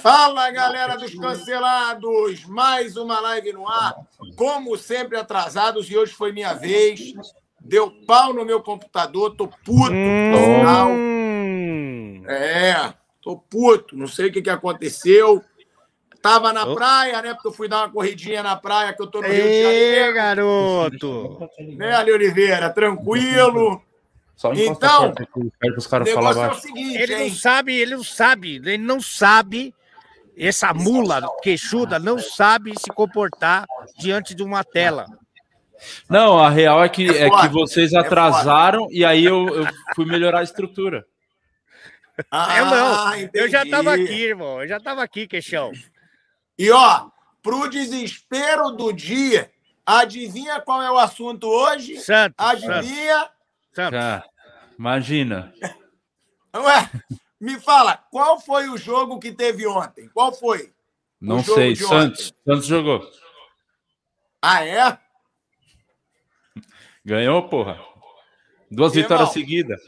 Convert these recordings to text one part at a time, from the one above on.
Fala galera dos cancelados! Mais uma live no ar. Como sempre, atrasados, e hoje foi minha vez. Deu pau no meu computador, tô puto. Hum. É, tô puto, não sei o que, que aconteceu. Tava na praia, né? Porque eu fui dar uma corridinha na praia, que eu tô no Rio de Janeiro. garoto! Né, Ali Oliveira? Tranquilo. Só então, os caras é o seguinte, ele hein? não sabe, ele não sabe, ele não sabe. Essa mula queixuda não sabe se comportar diante de uma tela. Não, a real é que, é, é que vocês é atrasaram é e aí eu, eu, fui melhorar a estrutura. Ah, eu não, entendi. eu já estava aqui, irmão, eu já estava aqui, queixão. E ó, pro desespero do dia, adivinha qual é o assunto hoje? Santos. Adivinha? Santos. Imagina. Ué, me fala, qual foi o jogo que teve ontem? Qual foi? Não sei, Santos. Santos jogou. Ah, é? Ganhou, porra. Duas Irmão. vitórias seguidas.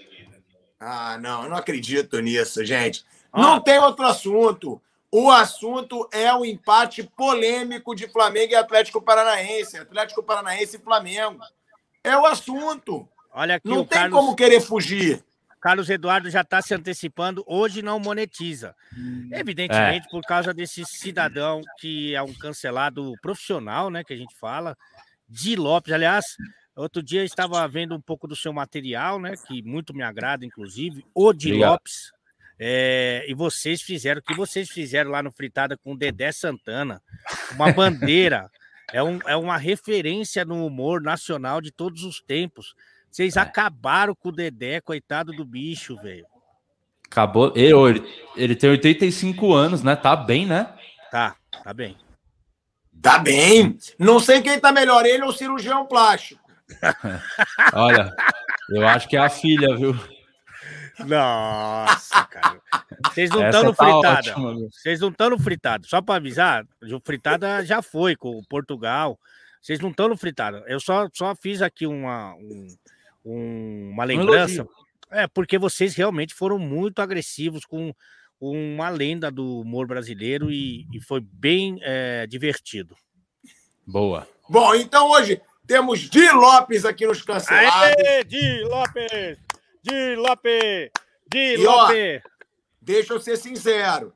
Ah, não, eu não acredito nisso, gente. Ah. Não tem outro assunto. O assunto é o empate polêmico de Flamengo e Atlético Paranaense. Atlético Paranaense e Flamengo. É o assunto. Olha aqui, não tem Carlos, como querer fugir. Carlos Eduardo já está se antecipando. Hoje não monetiza. Evidentemente, é. por causa desse cidadão que é um cancelado profissional, né? Que a gente fala. Di Lopes, aliás, outro dia eu estava vendo um pouco do seu material, né? Que muito me agrada, inclusive. O Di Obrigado. Lopes. É, e vocês fizeram o que vocês fizeram lá no Fritada com o Dedé Santana, uma bandeira, é, um, é uma referência no humor nacional de todos os tempos. Vocês é. acabaram com o Dedé, coitado do bicho, velho. Acabou. Ele, ele tem 85 anos, né? Tá bem, né? Tá, tá bem. Tá bem. Não sei quem tá melhor, ele ou o cirurgião plástico. Olha, eu acho que é a filha, viu? Nossa, cara. Vocês não estão no tá fritada. Vocês não estão no fritado. Só para avisar, o fritada já foi com o Portugal. Vocês não estão no fritada. Eu só, só fiz aqui uma, um, um, uma lembrança. é, porque vocês realmente foram muito agressivos com uma lenda do humor brasileiro e, e foi bem é, divertido. Boa. Bom, então hoje temos Di Lopes aqui nos cancelados. Aê, Di Lopes! Di Lopes! Di Lopes! Ó, deixa eu ser sincero.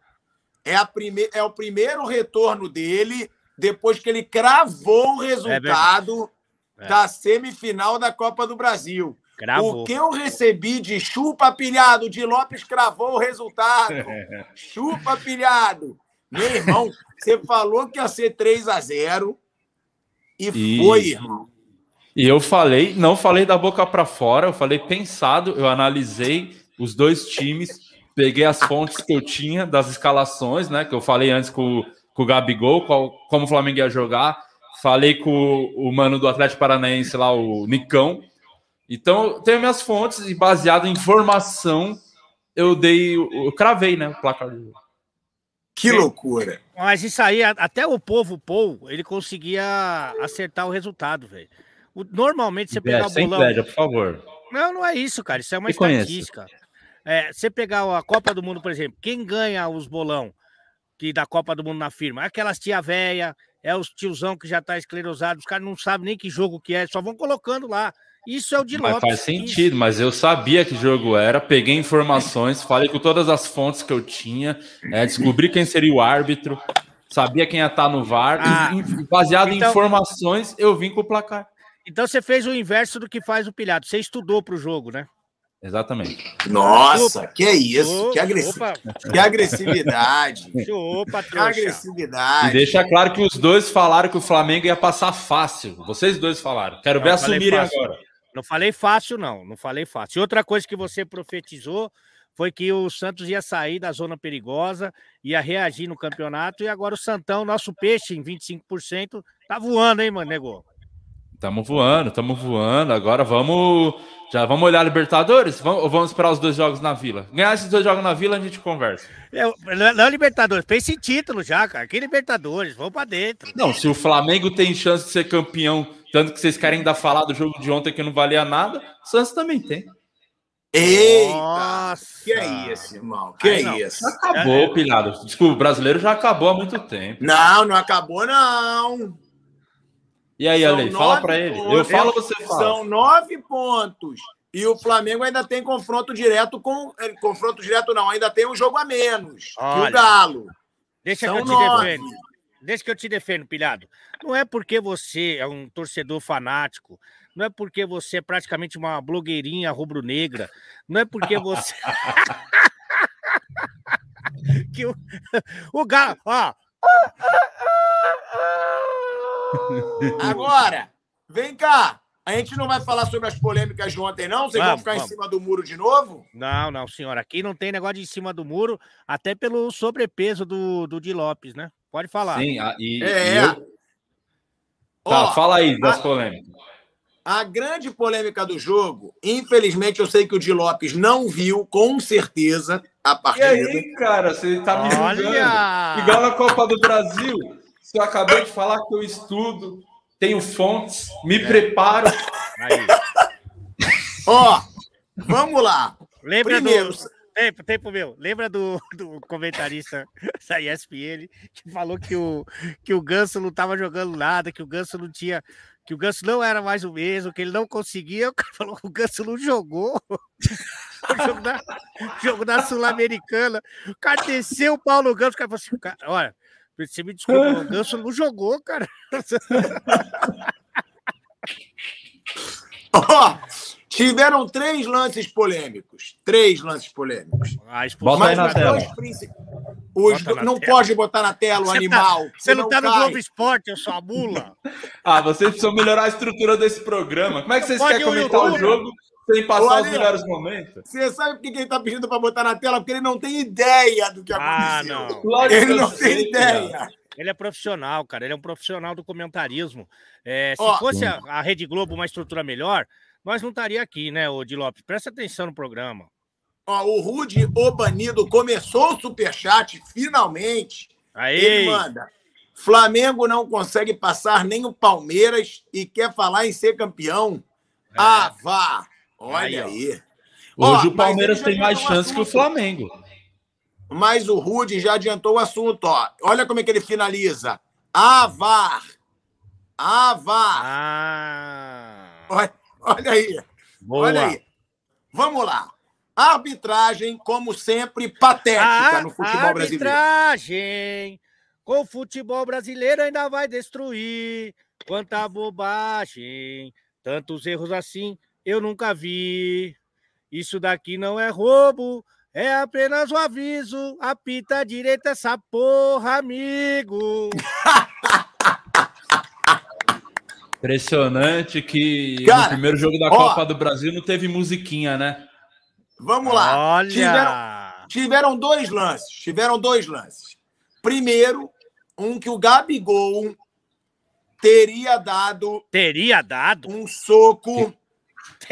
É, a prime... é o primeiro retorno dele depois que ele cravou o é resultado é da semifinal da Copa do Brasil. Cravou. O que eu recebi de chupa pilhado de Lopes cravou o resultado. chupa pilhado. Meu irmão, você falou que ia ser 3 a 0 e, e... foi, irmão. E eu falei, não falei da boca para fora, eu falei pensado, eu analisei os dois times, peguei as fontes que eu tinha das escalações, né? Que eu falei antes com, com o Gabigol, qual, como o Flamengo ia jogar. Falei com o, mano do Atlético Paranaense lá, o Nicão. Então, eu tenho minhas fontes e baseado em informação, eu dei, eu cravei, né, o placar do jogo. Que loucura. Mas isso aí, até o povo Paul, ele conseguia acertar o resultado, velho. Normalmente você pegar o bolão. Inveja, por favor. Não, não é isso, cara. Isso é uma estatística. É, você pegar a Copa do Mundo, por exemplo, quem ganha os bolão que da Copa do Mundo na firma? Aquelas tia véia, é os tiozão que já tá esclerosado, os caras não sabem nem que jogo que é, só vão colocando lá. Isso é o de mas Lopes. Faz sentido, isso. mas eu sabia que jogo era, peguei informações, falei com todas as fontes que eu tinha, é, descobri quem seria o árbitro, sabia quem ia estar no VAR, ah, e, baseado então, em informações, eu vim com o placar. Então você fez o inverso do que faz o pilhado, você estudou para o jogo, né? Exatamente. Nossa, Opa. que é isso? que, agressi... que agressividade. Opa, que agressividade. E deixa claro que os dois falaram que o Flamengo ia passar fácil. Vocês dois falaram. Quero não, ver assumirem agora. Não falei fácil, não. Não falei fácil. E outra coisa que você profetizou foi que o Santos ia sair da zona perigosa, ia reagir no campeonato, e agora o Santão, nosso peixe em 25%, tá voando, hein, mano, negou? Tamo voando, tamo voando. Agora vamos. Já vamos olhar a Libertadores? Vamos, ou vamos esperar os dois jogos na Vila? Ganhar esses dois jogos na Vila, a gente conversa. É, não, é Libertadores, pense em título já, cara. Que Libertadores? Vamos pra dentro. Não, se o Flamengo tem chance de ser campeão, tanto que vocês querem ainda falar do jogo de ontem que não valia nada, o Santos também tem. Eita! Nossa. Que é isso, irmão? Que Ai, é isso? Acabou, pilhado. Desculpa, o brasileiro já acabou há muito tempo. Não, não acabou, não. E aí, Ale, fala para ele. Eu falo, você fala. São nove pontos. E o Flamengo ainda tem confronto direto com. Eh, confronto direto não, ainda tem um jogo a menos Olha, que o Galo. Deixa São que eu te nove. defendo. Deixa que eu te defendo, pilhado. Não é porque você é um torcedor fanático, não é porque você é praticamente uma blogueirinha rubro-negra, não é porque você. que o, o Galo. Ó. Agora, vem cá. A gente não vai falar sobre as polêmicas de ontem, não? Vocês vamos, vão ficar vamos. em cima do muro de novo? Não, não, senhora. Aqui não tem negócio de em cima do muro, até pelo sobrepeso do, do Di Lopes, né? Pode falar. Sim, e, é. E eu... Tá, Ó, fala aí das a, polêmicas. A grande polêmica do jogo, infelizmente, eu sei que o Di Lopes não viu, com certeza, a partida. E aí, cara, você tá me Olha! julgando. Igual na Copa do Brasil. Se eu acabei de falar que eu estudo, tenho fontes, me é. preparo. Aí. Ó, vamos lá. Lembra Primeiro, do... Tempo, tempo meu. Lembra do, do comentarista da ESPN que falou que o, que o Ganso não estava jogando nada, que o Ganso não tinha. Que o Ganso não era mais o mesmo, que ele não conseguia. O cara falou que o Ganso não jogou. o jogo da, jogo da Sul-Americana. O cara desceu o pau no Ganso. O cara falou assim: cara, olha, você me desculpa, o Ganso não jogou, cara. Ó, oh, tiveram três lances polêmicos. Três lances polêmicos. Ah, Bota aí na tela. Os do... não tela. pode botar na tela o tá- animal. Tá... Você não, tá no Globo Esporte, eu sou a mula. ah, vocês precisam melhorar a estrutura desse programa. Como é que vocês querem comentar o jogo sem passar os melhores momentos. Você sabe por que ele está pedindo para botar na tela? Porque ele não tem ideia do que ah, aconteceu. Não. Claro ele não tem ideia. Ele é profissional, cara. Ele é um profissional do comentarismo. É, se oh, fosse a, a, Rede Globo uma estrutura melhor, nós não estaria aqui, né, Odi Lopes? Presta atenção no programa. Ó, o Rude Obanido começou o superchat, finalmente. Aí. Ele manda. Flamengo não consegue passar nem o Palmeiras e quer falar em ser campeão. É. Ah, vá! Olha aí. aí. Hoje ó, o Palmeiras tem mais chance que o Flamengo. Mas o Rude já adiantou o assunto. Ó. Olha como é que ele finaliza. Avar. Avar. Ah. Olha, olha aí. Boa. Olha aí. Vamos lá. Arbitragem, como sempre, patética a, no futebol brasileiro. Arbitragem com o futebol brasileiro ainda vai destruir. Quanta bobagem. Tantos erros assim eu nunca vi. Isso daqui não é roubo, é apenas um aviso. Apita direita essa porra, amigo. Impressionante que Cara, no primeiro jogo da ó, Copa do Brasil não teve musiquinha, né? Vamos lá. Olha. Tiveram, tiveram dois lances. Tiveram dois lances. Primeiro, um que o Gabigol teria dado. Teria dado? Um soco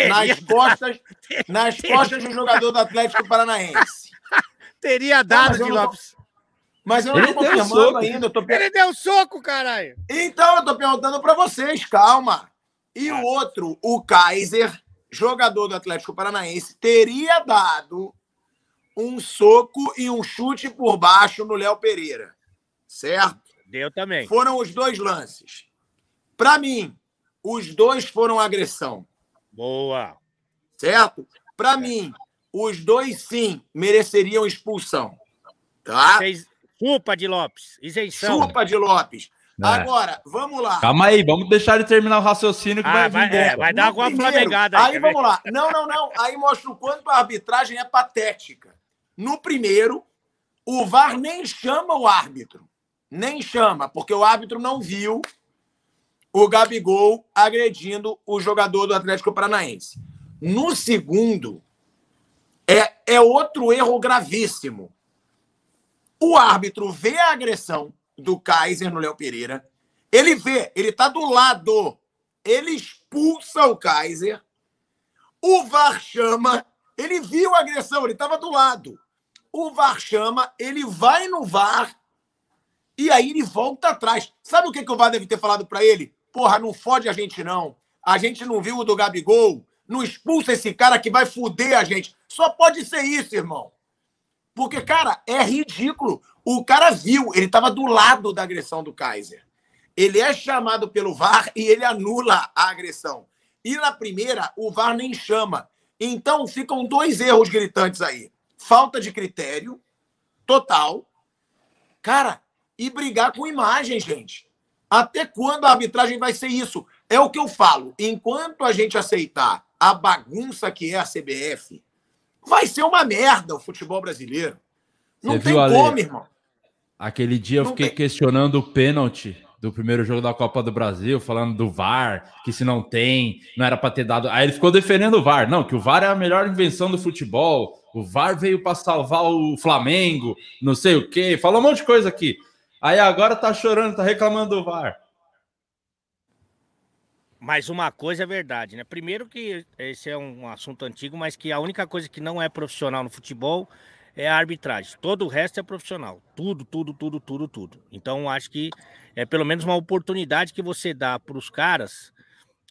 nas costas, nas costas do jogador do Atlético Paranaense. Teria dado, de Lopes. Mas eu não estou confirmando ainda. Tô... Ele deu soco, caralho. Então, eu estou perguntando para vocês, calma. E o outro, o Kaiser, jogador do Atlético Paranaense, teria dado um soco e um chute por baixo no Léo Pereira. Certo? Deu também. Foram os dois lances. Para mim, os dois foram agressão. Boa. Certo? Para é. mim, os dois sim mereceriam expulsão. Tá? Chupa de Lopes. Isenção. Chupa de Lopes. É. Agora, vamos lá. Calma aí, vamos deixar ele terminar o raciocínio que ah, vai, vai, é, vai dar alguma flamegada aí. Aí vamos lá. Não, não, não. Aí mostra o quanto a arbitragem é patética. No primeiro, o VAR nem chama o árbitro. Nem chama, porque o árbitro não viu o Gabigol agredindo o jogador do Atlético Paranaense. No segundo, é, é outro erro gravíssimo. O árbitro vê a agressão do Kaiser no Léo Pereira, ele vê, ele está do lado, ele expulsa o Kaiser, o VAR chama, ele viu a agressão, ele estava do lado. O VAR chama, ele vai no VAR e aí ele volta atrás. Sabe o que, que o VAR deve ter falado para ele? Porra, não fode a gente, não. A gente não viu o do Gabigol. não expulsa esse cara que vai fuder a gente. Só pode ser isso, irmão. Porque, cara, é ridículo. O cara viu, ele estava do lado da agressão do Kaiser. Ele é chamado pelo VAR e ele anula a agressão. E na primeira, o VAR nem chama. Então, ficam dois erros gritantes aí: falta de critério total. Cara, e brigar com imagem, gente. Até quando a arbitragem vai ser isso? É o que eu falo. Enquanto a gente aceitar a bagunça que é a CBF, vai ser uma merda o futebol brasileiro. Não Você tem viu, como, Ale? irmão. Aquele dia eu fiquei tem... questionando o pênalti do primeiro jogo da Copa do Brasil, falando do VAR, que se não tem, não era para ter dado. Aí ele ficou defendendo o VAR. Não, que o VAR é a melhor invenção do futebol. O VAR veio para salvar o Flamengo, não sei o quê. Falou um monte de coisa aqui. Aí agora tá chorando, tá reclamando do VAR. Mas uma coisa é verdade, né? Primeiro que esse é um assunto antigo, mas que a única coisa que não é profissional no futebol é a arbitragem. Todo o resto é profissional. Tudo, tudo, tudo, tudo, tudo. Então acho que é pelo menos uma oportunidade que você dá para os caras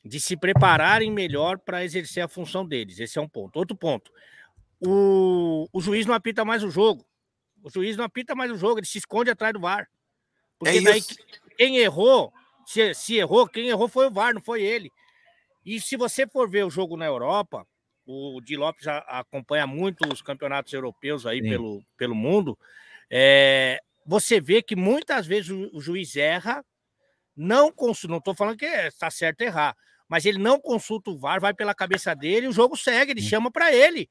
de se prepararem melhor para exercer a função deles. Esse é um ponto. Outro ponto. O, o juiz não apita mais o jogo. O juiz não apita mais o jogo, ele se esconde atrás do VAR. Porque é daí quem errou, se, se errou, quem errou foi o VAR, não foi ele. E se você for ver o jogo na Europa, o Di Lopes acompanha muito os campeonatos europeus aí pelo, pelo mundo. É, você vê que muitas vezes o, o juiz erra, não consulta, não estou falando que está certo errar, mas ele não consulta o VAR, vai pela cabeça dele, o jogo segue, ele chama para ele.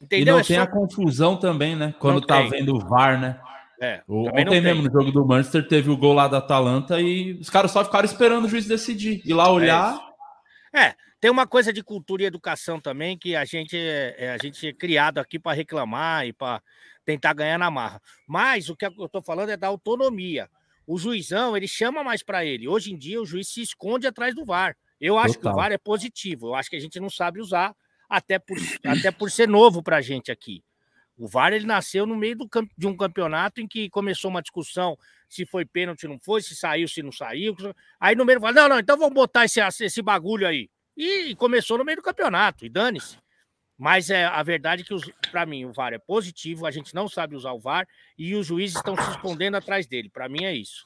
Entendeu? E não é tem só... a confusão também, né? Quando não tá tem. vendo o VAR, né? É, o, ontem mesmo, no jogo do Manchester, teve o gol lá da Atalanta e os caras só ficaram esperando o juiz decidir. Ir lá olhar. É, é tem uma coisa de cultura e educação também que a gente é, é a gente é criado aqui para reclamar e para tentar ganhar na marra. Mas o que eu estou falando é da autonomia. O juizão, ele chama mais para ele. Hoje em dia, o juiz se esconde atrás do VAR. Eu acho Total. que o VAR é positivo. Eu acho que a gente não sabe usar, até por, até por ser novo para a gente aqui. O VAR ele nasceu no meio do, de um campeonato em que começou uma discussão se foi pênalti, não foi, se saiu, se não saiu. Aí no meio fala: não, não, então vamos botar esse, esse bagulho aí. E começou no meio do campeonato, e dane-se. Mas é a verdade é que, para mim, o VAR é positivo, a gente não sabe usar o VAR e os juízes estão se escondendo atrás dele. Para mim é isso.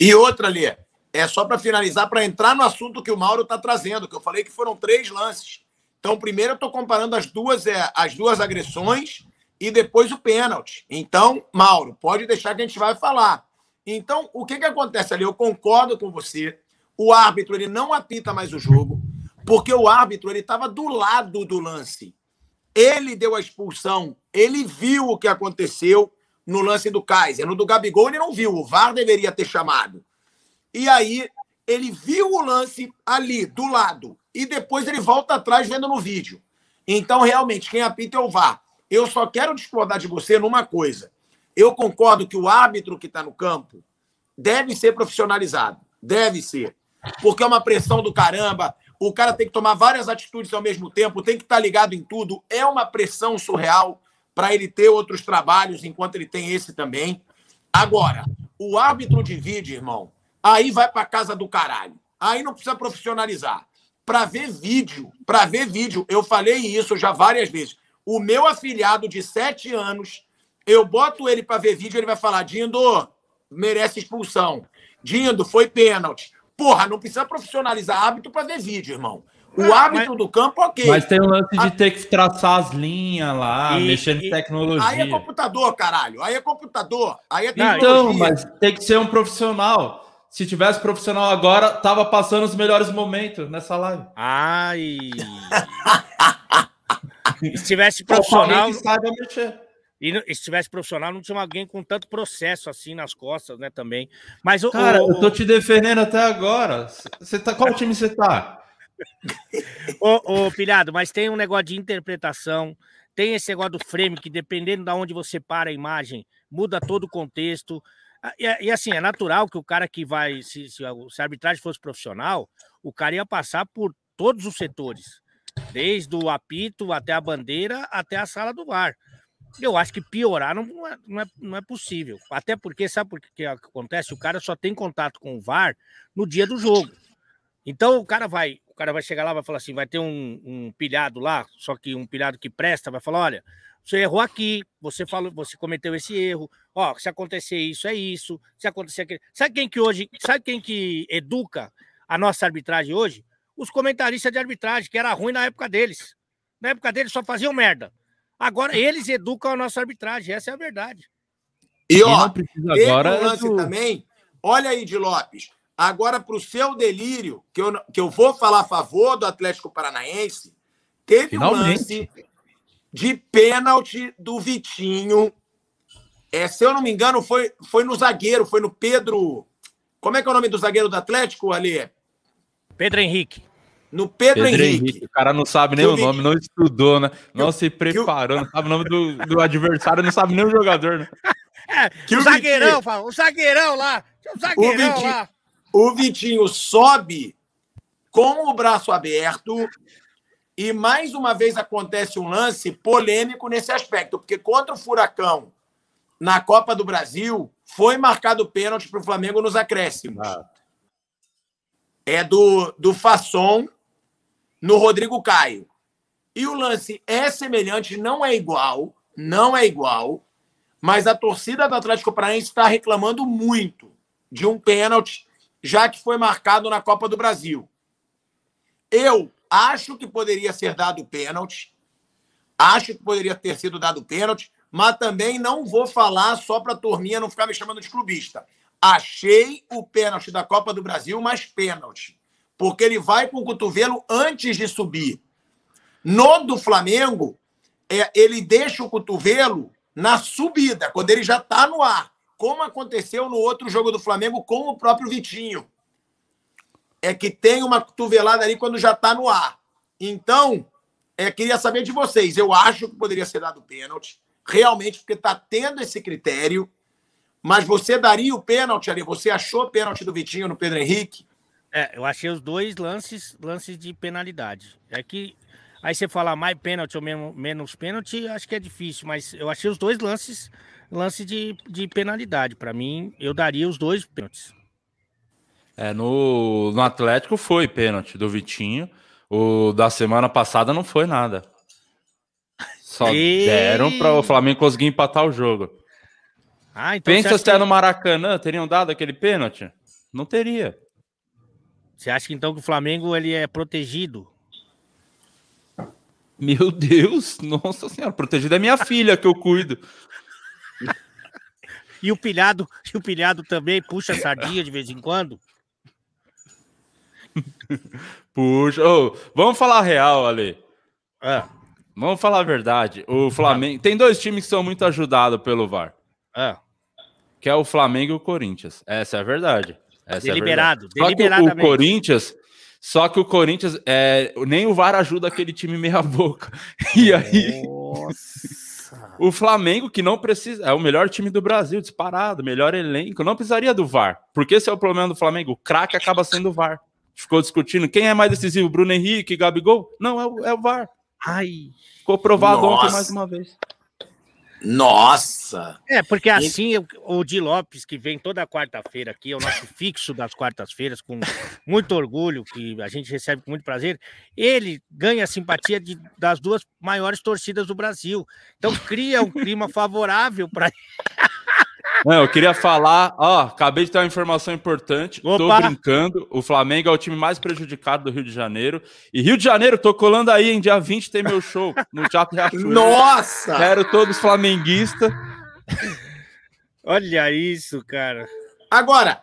E outra ali, é só para finalizar, para entrar no assunto que o Mauro está trazendo, que eu falei que foram três lances. Então, primeiro eu estou comparando as duas, é, as duas agressões e depois o pênalti. Então, Mauro, pode deixar que a gente vai falar. Então, o que, que acontece ali? Eu concordo com você. O árbitro ele não apita mais o jogo porque o árbitro ele estava do lado do lance. Ele deu a expulsão, ele viu o que aconteceu no lance do Kaiser. No do Gabigol ele não viu, o VAR deveria ter chamado. E aí ele viu o lance ali, do lado, e depois ele volta atrás vendo no vídeo. Então, realmente, quem apita é o VAR. Eu só quero discordar de você numa coisa. Eu concordo que o árbitro que está no campo deve ser profissionalizado. Deve ser. Porque é uma pressão do caramba o cara tem que tomar várias atitudes ao mesmo tempo, tem que estar ligado em tudo. É uma pressão surreal para ele ter outros trabalhos enquanto ele tem esse também. Agora, o árbitro de vídeo, irmão, aí vai para casa do caralho. Aí não precisa profissionalizar. Para ver vídeo, para ver vídeo, eu falei isso já várias vezes. O meu afilhado de sete anos, eu boto ele para ver vídeo, ele vai falar: Dindo, merece expulsão. Dindo, foi pênalti. Porra, não precisa profissionalizar hábito para ver vídeo, irmão. O hábito mas, do campo, ok. Mas tem o lance de ter que traçar as linhas lá, e, mexer em tecnologia. Aí é computador, caralho. Aí é computador. Aí é tecnologia. Então, mas tem que ser um profissional. Se tivesse profissional agora, tava passando os melhores momentos nessa live. Ai. Se tivesse profissional. Que saiba mexer. E se tivesse profissional, não tinha alguém com tanto processo assim nas costas, né? Também. Mas o. Cara, o, eu tô te defendendo até agora. Você tá, qual time você tá? ô, ô, pilhado, mas tem um negócio de interpretação. Tem esse negócio do frame que, dependendo de onde você para a imagem, muda todo o contexto. Ah, e, e assim, é natural que o cara que vai. Se, se, se a arbitragem fosse profissional, o cara ia passar por todos os setores. Desde o apito até a bandeira, até a sala do VAR. Eu acho que piorar não é, não é, não é possível. Até porque, sabe por que acontece? O cara só tem contato com o VAR no dia do jogo. Então o cara vai, cara vai chegar lá, vai falar assim, vai ter um, um pilhado lá, só que um pilhado que presta, vai falar, olha, você errou aqui, você falou, você cometeu esse erro. Ó, se acontecer isso é isso, se acontecer aquilo. Sabe quem que hoje, sabe quem que educa a nossa arbitragem hoje? Os comentaristas de arbitragem, que era ruim na época deles. Na época deles só faziam merda. Agora eles educam a nossa arbitragem, essa é a verdade. E ó, agora um lance do... também. Olha aí de Lopes. Agora para o seu delírio, que eu, que eu vou falar a favor do Atlético Paranaense, teve Finalmente. um lance de pênalti do Vitinho. É, se eu não me engano, foi, foi no zagueiro, foi no Pedro. Como é que é o nome do zagueiro do Atlético, Ali? Pedro Henrique. No Pedro, Pedro Henrique. Henrique. O cara não sabe nem o nome, não estudou, né? Não se preparou, não sabe o nome do, do adversário, não sabe nem o jogador, né? É, que o, o zagueirão, fala, o zagueirão lá. O zagueirão o Vitinho, lá. O Vitinho sobe com o braço aberto e mais uma vez acontece um lance polêmico nesse aspecto, porque contra o Furacão na Copa do Brasil foi marcado pênalti para o Flamengo nos acréscimos. Ah. É do, do Fasson no Rodrigo Caio. E o lance é semelhante, não é igual, não é igual, mas a torcida do Atlético Paranaense está reclamando muito de um pênalti, já que foi marcado na Copa do Brasil. Eu Acho que poderia ser dado pênalti. Acho que poderia ter sido dado pênalti, mas também não vou falar só para a turminha não ficar me chamando de clubista. Achei o pênalti da Copa do Brasil mais pênalti, porque ele vai com o cotovelo antes de subir. No do Flamengo, é, ele deixa o cotovelo na subida, quando ele já está no ar, como aconteceu no outro jogo do Flamengo com o próprio Vitinho é que tem uma cotovelada ali quando já está no ar. Então, é, queria saber de vocês. Eu acho que poderia ser dado pênalti, realmente, porque está tendo esse critério. Mas você daria o pênalti ali? Você achou pênalti do Vitinho no Pedro Henrique? É, eu achei os dois lances, lances de penalidade. É que aí você falar mais pênalti ou menos, menos pênalti, acho que é difícil, mas eu achei os dois lances, lance de, de penalidade. Para mim, eu daria os dois pênaltis. É, no, no Atlético foi pênalti do Vitinho. O da semana passada não foi nada. Só e... deram para o Flamengo conseguir empatar o jogo. Ah, então Pensa se é que... no Maracanã, teriam dado aquele pênalti? Não teria. Você acha que então que o Flamengo ele é protegido? Meu Deus, nossa senhora, protegido é minha filha que eu cuido. e o pilhado, e o pilhado também puxa sardinha de vez em quando? Puxa, oh, vamos falar real, Ale. É. Vamos falar a verdade. O Flamengo. Tem dois times que são muito ajudados pelo VAR. É. Que é o Flamengo e o Corinthians. Essa é a verdade. Essa Deliberado. É verdade. Só que o Corinthians. Só que o Corinthians. É, nem o VAR ajuda aquele time meia-boca. E aí. Nossa. O Flamengo, que não precisa, é o melhor time do Brasil, disparado, melhor elenco, não precisaria do VAR. Porque esse é o problema do Flamengo. O craque acaba sendo o VAR ficou discutindo quem é mais decisivo, Bruno Henrique, Gabigol? Não, é o, é o VAR. Ai. Ficou provado Nossa. ontem mais uma vez. Nossa! É, porque assim o Di Lopes, que vem toda quarta-feira aqui, é o nosso fixo das quartas-feiras, com muito orgulho, que a gente recebe com muito prazer, ele ganha a simpatia de, das duas maiores torcidas do Brasil. Então cria um clima favorável para Não, eu queria falar, ó, acabei de ter uma informação importante. Opa. Tô brincando. O Flamengo é o time mais prejudicado do Rio de Janeiro. E Rio de Janeiro, tô colando aí, em dia 20 tem meu show no Teatro Riachuelo. Nossa! Quero todos flamenguistas. Olha isso, cara. Agora,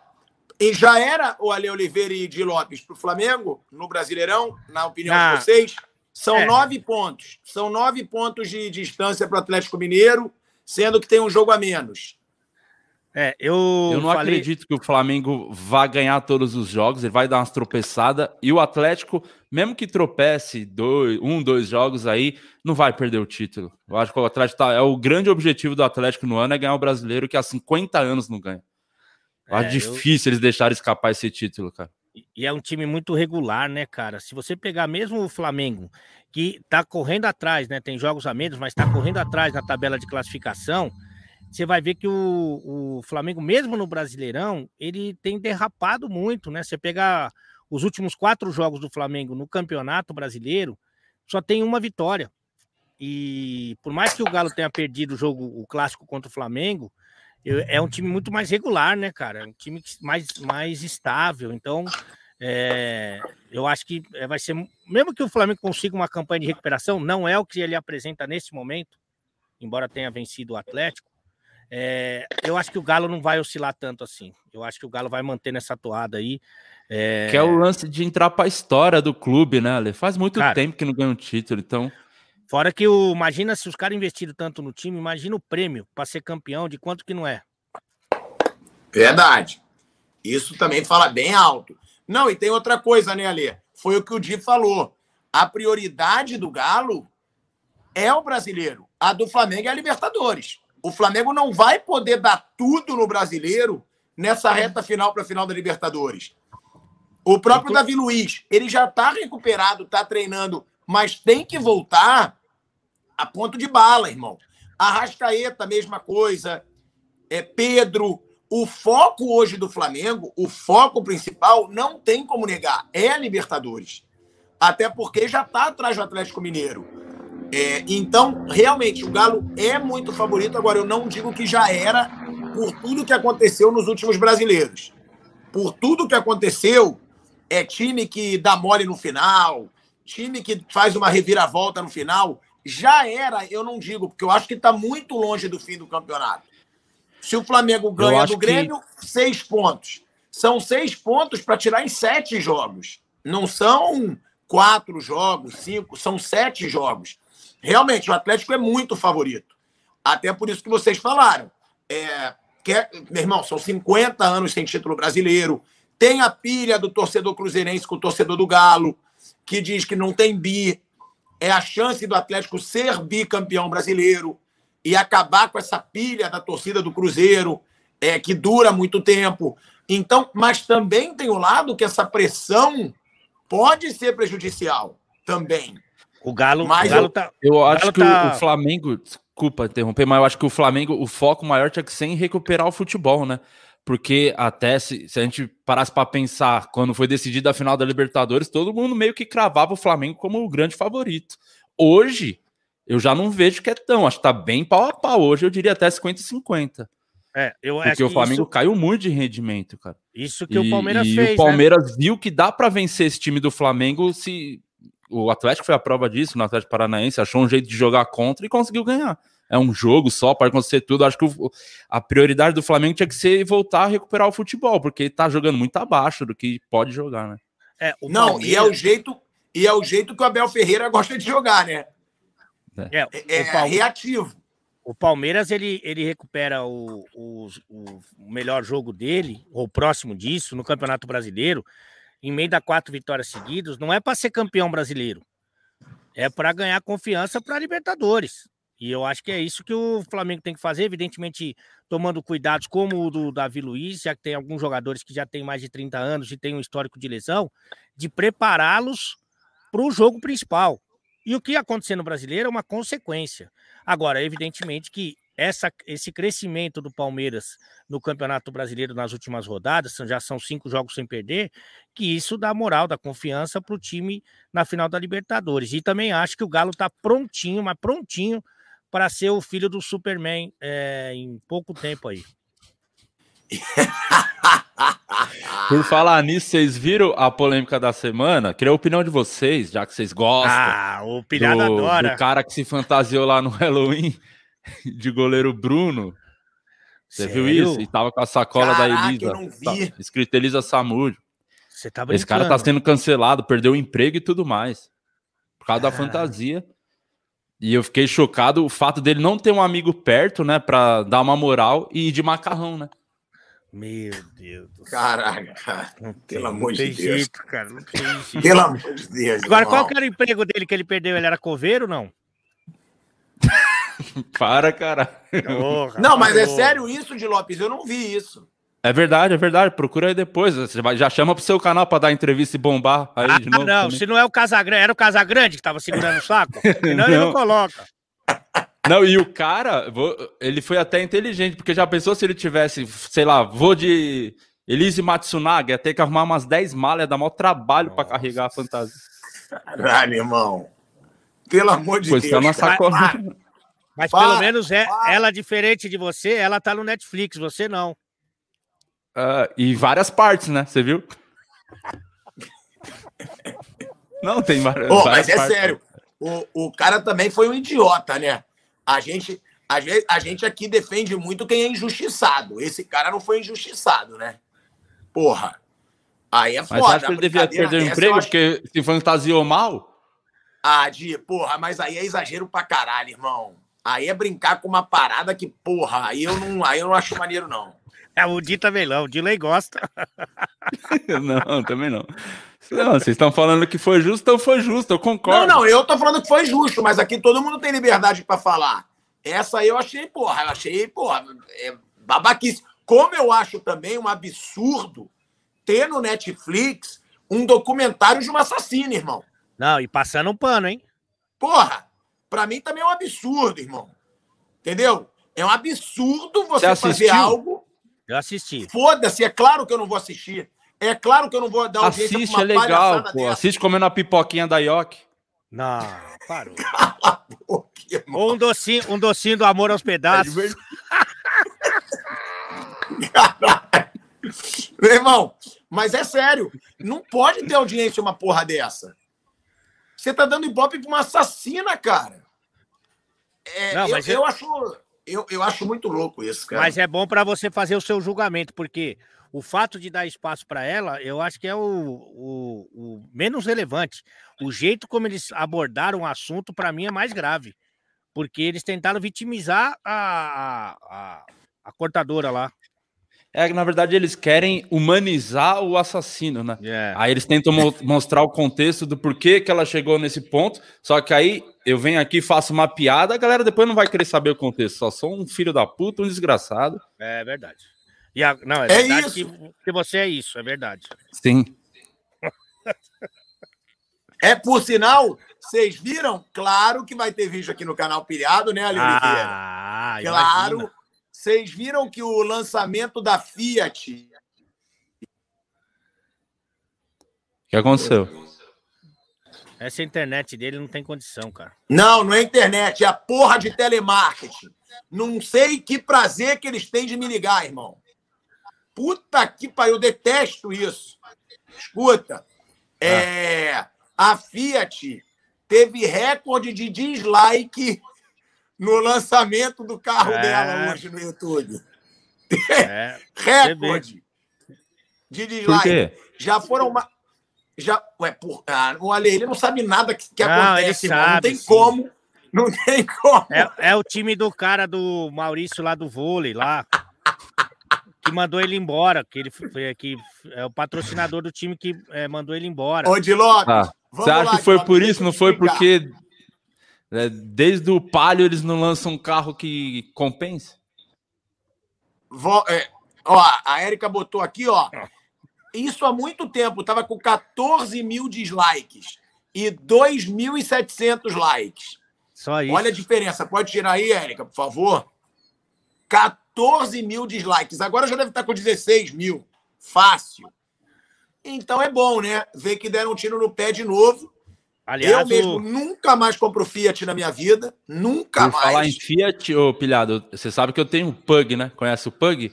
e já era o Ale Oliveira e Di Lopes para o Flamengo, no Brasileirão, na opinião ah, de vocês? São é. nove pontos. São nove pontos de distância para o Atlético Mineiro, sendo que tem um jogo a menos. É, eu, eu não falei... acredito que o Flamengo vá ganhar todos os jogos, ele vai dar umas tropeçadas, e o Atlético, mesmo que tropece dois, um, dois jogos aí, não vai perder o título. Eu acho que o Atlético tá, é o grande objetivo do Atlético no ano é ganhar o brasileiro, que há 50 anos não ganha. Eu acho é, difícil eu... eles deixarem escapar esse título, cara. E é um time muito regular, né, cara? Se você pegar mesmo o Flamengo, que tá correndo atrás, né? Tem jogos a menos, mas tá correndo atrás na tabela de classificação você vai ver que o, o Flamengo, mesmo no Brasileirão, ele tem derrapado muito, né? Você pegar os últimos quatro jogos do Flamengo no Campeonato Brasileiro, só tem uma vitória. E por mais que o Galo tenha perdido o jogo, o clássico contra o Flamengo, é um time muito mais regular, né, cara? É um time mais, mais estável. Então, é, eu acho que é, vai ser. Mesmo que o Flamengo consiga uma campanha de recuperação, não é o que ele apresenta nesse momento, embora tenha vencido o Atlético. É, eu acho que o Galo não vai oscilar tanto assim. Eu acho que o Galo vai manter nessa toada aí. É... Que é o lance de entrar para a história do clube, né, Ale? Faz muito Cara, tempo que não ganha um título, então. Fora que o. Imagina se os caras investiram tanto no time, imagina o prêmio para ser campeão, de quanto que não é. Verdade. Isso também fala bem alto. Não, e tem outra coisa, né, Alê? Foi o que o Di falou. A prioridade do Galo é o brasileiro. A do Flamengo é a Libertadores. O Flamengo não vai poder dar tudo no brasileiro nessa reta final para a final da Libertadores. O próprio Davi Luiz, ele já está recuperado, está treinando, mas tem que voltar a ponto de bala, irmão. Arrascaeta, mesma coisa. É Pedro. O foco hoje do Flamengo, o foco principal, não tem como negar, é a Libertadores. Até porque já está atrás do Atlético Mineiro. É, então, realmente, o Galo é muito favorito. Agora, eu não digo que já era por tudo que aconteceu nos últimos brasileiros. Por tudo que aconteceu, é time que dá mole no final, time que faz uma reviravolta no final. Já era, eu não digo, porque eu acho que está muito longe do fim do campeonato. Se o Flamengo ganha do Grêmio, que... seis pontos. São seis pontos para tirar em sete jogos. Não são quatro jogos, cinco, são sete jogos. Realmente, o Atlético é muito favorito. Até por isso que vocês falaram. É, quer, meu irmão, são 50 anos sem título brasileiro. Tem a pilha do torcedor cruzeirense com o torcedor do Galo, que diz que não tem bi. É a chance do Atlético ser bicampeão brasileiro e acabar com essa pilha da torcida do Cruzeiro, é, que dura muito tempo. Então, mas também tem o lado que essa pressão pode ser prejudicial também. O Galo, mas o Galo tá. Eu acho que tá... o Flamengo, desculpa interromper, mas eu acho que o Flamengo, o foco maior tinha que ser em recuperar o futebol, né? Porque até se, se a gente parasse para pensar, quando foi decidida a final da Libertadores, todo mundo meio que cravava o Flamengo como o grande favorito. Hoje, eu já não vejo que é tão, acho que tá bem pau a pau. Hoje eu diria até 50-50. É, eu Porque o Flamengo isso... caiu muito de rendimento, cara. Isso que e, o Palmeiras e fez. E o Palmeiras né? viu que dá para vencer esse time do Flamengo se o Atlético foi a prova disso, no Atlético Paranaense, achou um jeito de jogar contra e conseguiu ganhar. É um jogo só, pode acontecer tudo. Acho que o, a prioridade do Flamengo tinha que ser voltar a recuperar o futebol, porque tá jogando muito abaixo do que pode jogar, né? É, Não, Palmeiras... e é o jeito e é o jeito que o Abel Ferreira gosta de jogar, né? É, é, é, é reativo. O Palmeiras ele, ele recupera o, o, o melhor jogo dele, ou próximo disso, no Campeonato Brasileiro, em meio da quatro vitórias seguidas, não é para ser campeão brasileiro. É para ganhar confiança para Libertadores. E eu acho que é isso que o Flamengo tem que fazer, evidentemente tomando cuidados como o do Davi Luiz, já que tem alguns jogadores que já têm mais de 30 anos e têm um histórico de lesão, de prepará-los para o jogo principal. E o que acontecer no brasileiro é uma consequência. Agora, evidentemente que essa, esse crescimento do Palmeiras no Campeonato Brasileiro nas últimas rodadas, já são cinco jogos sem perder, que isso dá moral, dá confiança para o time na final da Libertadores. E também acho que o Galo está prontinho, mas prontinho para ser o filho do Superman é, em pouco tempo aí. Por falar nisso, vocês viram a polêmica da semana? Queria a opinião de vocês, já que vocês gostam. Ah, o pilhado adora. O cara que se fantasiou lá no Halloween de goleiro Bruno. Você Sério? viu isso? E tava com a sacola Caraca, da Elisa. Eu não vi. Tá, escrito Elisa Samúdio. Você tá brincando. Esse cara tá sendo cancelado, perdeu o emprego e tudo mais. Por causa da fantasia. E eu fiquei chocado o fato dele não ter um amigo perto, né, pra dar uma moral e ir de macarrão, né? Meu Deus do céu. Caraca, cara. Pelo amor de Deus. Jeito, cara. Não tem jeito. Pelo amor de Deus. Agora, irmão. qual que era o emprego dele que ele perdeu? Ele era coveiro ou não? Para, cara. não, mas é sério isso, de Lopes? Eu não vi isso. É verdade, é verdade. Procura aí depois. Você já chama pro seu canal para dar entrevista e bombar aí ah, de novo. Não, também. se não é o Casagrande, era o Casagrande que tava segurando o saco. Senão não. ele não coloca. Não, e o cara, ele foi até inteligente, porque já pensou se ele tivesse, sei lá, vou de Elise Matsunaga ia ter que arrumar umas 10 malas, ia dar maior trabalho para carregar a fantasia. Caralho, irmão. Pelo amor de pois Deus. Tá sacola... Mas para, pelo menos é, ela, diferente de você, ela tá no Netflix, você não. Uh, e várias partes, né? Você viu? não, tem várias, oh, várias Mas é partes. sério, o, o cara também foi um idiota, né? A gente, a, gente, a gente aqui defende muito quem é injustiçado. Esse cara não foi injustiçado, né? Porra. Aí é foda. Mas acha que ele devia perder o emprego acho... porque se fantasiou mal? Ah, de, porra, mas aí é exagero pra caralho, irmão. Aí é brincar com uma parada que, porra, aí eu não, aí eu não acho maneiro, não. É, o Di também não, o Dilei gosta. não, também não. Não, vocês estão falando que foi justo, então foi justo, eu concordo. Não, não, eu tô falando que foi justo, mas aqui todo mundo tem liberdade para falar. Essa aí eu achei, porra, eu achei, porra, é babaquice. Como eu acho também um absurdo ter no Netflix um documentário de um assassino, irmão. Não, e passando um pano, hein? Porra, Para mim também é um absurdo, irmão. Entendeu? É um absurdo você, você fazer algo. Eu assisti. Foda-se, é claro que eu não vou assistir. É claro que eu não vou dar audiência Assiste, é legal, pô. Dessa. Assiste comendo a pipoquinha da Yoki. Não, parou. Cala a boca, Ou um docinho, um docinho do amor aos pedaços. É Caralho. Meu irmão, mas é sério. Não pode ter audiência uma porra dessa. Você tá dando ibope pra uma assassina, cara. É, não, eu, eu, eu, acho, eu, eu acho muito louco isso, cara. Mas é bom para você fazer o seu julgamento, porque o fato de dar espaço para ela, eu acho que é o, o, o, menos relevante. O jeito como eles abordaram o assunto, para mim, é mais grave. Porque eles tentaram vitimizar a, a, a cortadora lá. É que, na verdade, eles querem humanizar o assassino, né? Yeah. Aí eles tentam mo mostrar o contexto do porquê que ela chegou nesse ponto. Só que aí eu venho aqui, faço uma piada, a galera depois não vai querer saber o contexto. Só sou um filho da puta, um desgraçado. É verdade. E a, não, é, é verdade que, que, você é isso, é verdade. Sim. é por sinal, vocês viram? Claro que vai ter vídeo aqui no canal Pilhado, né, Ali ah, Claro. Vocês viram que o lançamento da Fiat. O que aconteceu? Essa internet dele não tem condição, cara. Não, não é internet, é a porra de telemarketing. Não sei que prazer que eles têm de me ligar, irmão. Puta que pariu, eu detesto isso. Escuta, é, a Fiat teve recorde de dislike no lançamento do carro é. dela hoje no YouTube. É. Recorde de dislike. Já foram uma. Já, ué, por, ah, o Ale, ele não sabe nada que, que não, acontece, sabe, não tem sim. como. Não tem como. É, é, o time do cara do Maurício lá do vôlei, lá. que mandou ele embora, que ele foi aqui, é o patrocinador do time que é, mandou ele embora. Ô, Dilopes, ah, Você acha lá, que foi por isso? Não foi porque é, desde o Palio eles não lançam um carro que compensa? Vó, é, ó, a Érica botou aqui, ó. Isso há muito tempo, tava com 14 mil dislikes e 2.700 likes. Só isso. Olha a diferença. Pode tirar aí, Érica, por favor. 14 mil dislikes. Agora já deve estar com 16 mil. Fácil. Então é bom, né? Ver que deram um tiro no pé de novo Aliás, eu mesmo o... nunca mais compro Fiat na minha vida. Nunca Por mais. falar em Fiat, ô Pilhado, você sabe que eu tenho um Pug, né? Conhece o Pug?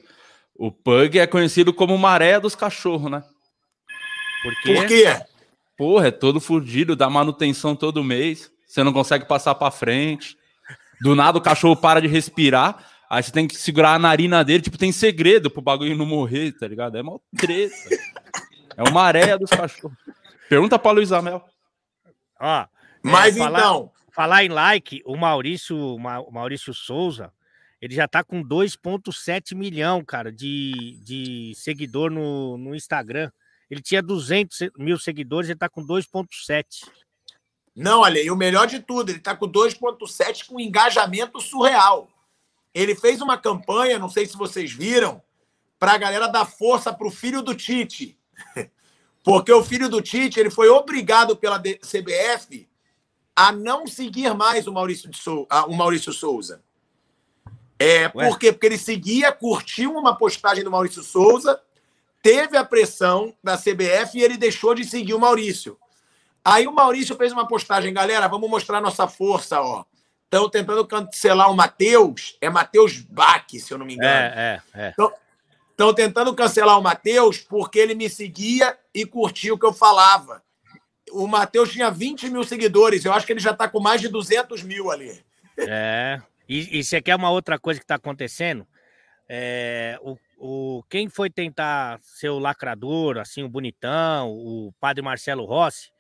O Pug é conhecido como maré dos cachorros, né? Por quê? Por quê? Porra, é todo fudido, dá manutenção todo mês. Você não consegue passar para frente. Do nada o cachorro para de respirar. Aí você tem que segurar a narina dele. Tipo, tem segredo pro bagulho não morrer, tá ligado? É mó treta. é uma areia dos cachorros. Pergunta pra Luiz Amel. Ó, Mas é, falar, então. Falar em like, o Maurício, o Maurício Souza, ele já tá com 2,7 milhão, cara, de, de seguidor no, no Instagram. Ele tinha 200 mil seguidores, ele tá com 2,7. Não, olha, e o melhor de tudo, ele tá com 2,7 com engajamento surreal. Ele fez uma campanha, não sei se vocês viram, para a galera dar força para o filho do Tite. Porque o filho do Tite ele foi obrigado pela CBF a não seguir mais o Maurício, Sou o Maurício Souza. É, por quê? Porque ele seguia, curtiu uma postagem do Maurício Souza, teve a pressão da CBF e ele deixou de seguir o Maurício. Aí o Maurício fez uma postagem, galera, vamos mostrar nossa força, ó. Estão tentando cancelar o Matheus, é Matheus Bach, se eu não me engano. É, é, é. Estão tentando cancelar o Matheus porque ele me seguia e curtia o que eu falava. O Matheus tinha 20 mil seguidores, eu acho que ele já está com mais de 200 mil ali. É, e, e você quer uma outra coisa que está acontecendo? É, o, o, quem foi tentar ser o lacrador, assim, o bonitão, o padre Marcelo Rossi,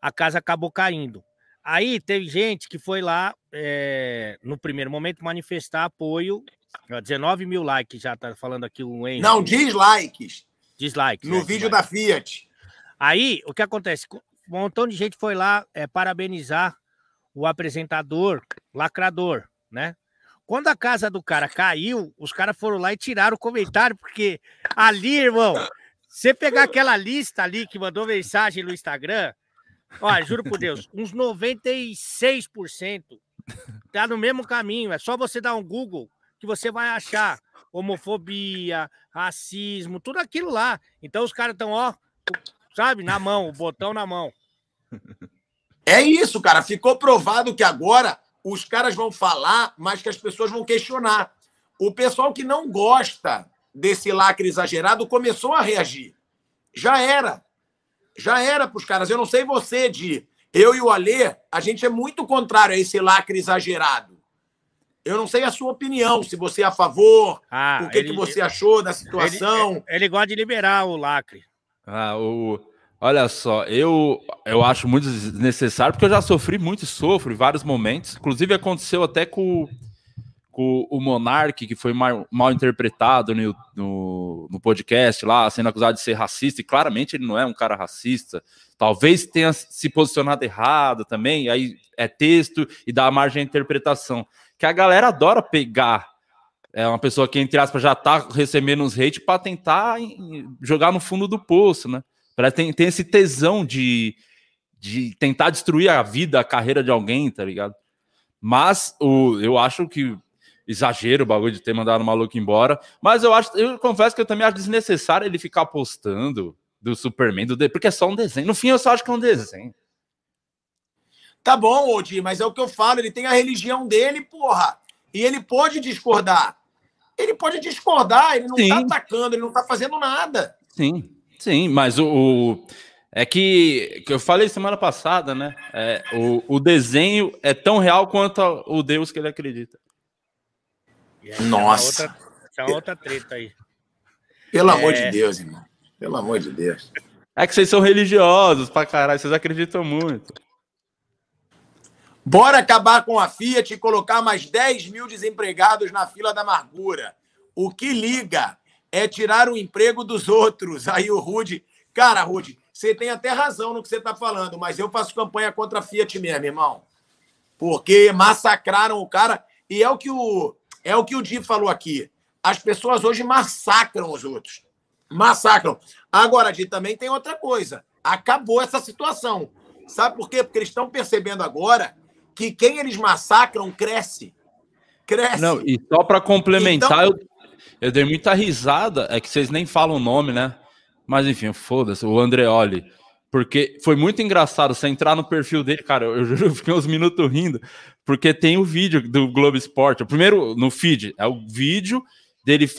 a casa acabou caindo. Aí teve gente que foi lá, é, no primeiro momento, manifestar apoio. 19 mil likes já tá falando aqui o Henry. Não, dislikes. Dislikes. No é, vídeo da Fiat. Aí, o que acontece? Um montão de gente foi lá é, parabenizar o apresentador, lacrador, né? Quando a casa do cara caiu, os caras foram lá e tiraram o comentário, porque ali, irmão, você pegar aquela lista ali que mandou mensagem no Instagram, ó, juro por Deus, uns 96% tá no mesmo caminho. É só você dar um Google que você vai achar homofobia, racismo, tudo aquilo lá. Então os caras estão, ó, sabe, na mão, o botão na mão. É isso, cara. Ficou provado que agora os caras vão falar, mas que as pessoas vão questionar. O pessoal que não gosta desse lacre exagerado começou a reagir. Já era. Já era para os caras. Eu não sei você, Di. Eu e o Alê, a gente é muito contrário a esse lacre exagerado. Eu não sei a sua opinião, se você é a favor, ah, o que, ele, que você achou da situação. Ele, ele, gosta de liberar o lacre. Ah, o, Olha só, eu, eu acho muito desnecessário, porque eu já sofri muito e sofro em vários momentos. Inclusive, aconteceu até com, com o Monark, que foi mal, mal interpretado no, no, no, podcast lá, sendo acusado de ser racista, e claramente ele não é um cara racista. Talvez tenha se posicionado errado também, aí é texto e dá margem à interpretação. Que a galera adora pegar é uma pessoa que, entre aspas, já tá recebendo uns hate para tentar jogar no fundo do poço, né? Parece tem, tem esse tesão de, de tentar destruir a vida, a carreira de alguém, tá ligado? Mas o, eu acho que exagero o bagulho de ter mandado o maluco embora. Mas eu acho, eu confesso que eu também acho desnecessário ele ficar postando do Superman, do porque é só um desenho. No fim, eu só acho que é um desenho. Tá bom, Odi, mas é o que eu falo, ele tem a religião dele, porra. E ele pode discordar. Ele pode discordar, ele não tá Sim. tá atacando, ele não tá fazendo nada. Sim. Sim, mas o, o, é que, que eu falei semana passada, né? É, o, o desenho é tão real quanto o Deus que ele acredita. Nossa. Outra, essa é outra treta aí. Pelo é... amor de Deus, irmão. Pelo amor de Deus. É que vocês são religiosos pra caralho, vocês acreditam muito. Bora acabar com a Fiat e colocar mais 10 mil desempregados na fila da amargura. O que liga? é tirar o emprego dos outros. Aí o Rude. Cara, Rude, você tem até razão no que você está falando, mas eu faço campanha contra a Fiat mesmo, irmão. Porque massacraram o cara. E é o que o, é o, que o Di falou aqui. As pessoas hoje massacram os outros. Massacram. Agora, Di, também tem outra coisa. Acabou essa situação. Sabe por quê? Porque eles estão percebendo agora que quem eles massacram cresce. Cresce. Não, e só para complementar, então, eu, eu dei muita risada, é que vocês nem falam o nome, né? Mas enfim, foda-se, o Andreoli. Porque foi muito engraçado você entrar no perfil dele, cara. Eu, eu, eu fiquei uns minutos rindo, porque tem o vídeo do Globo Esporte. O primeiro no feed é o vídeo dele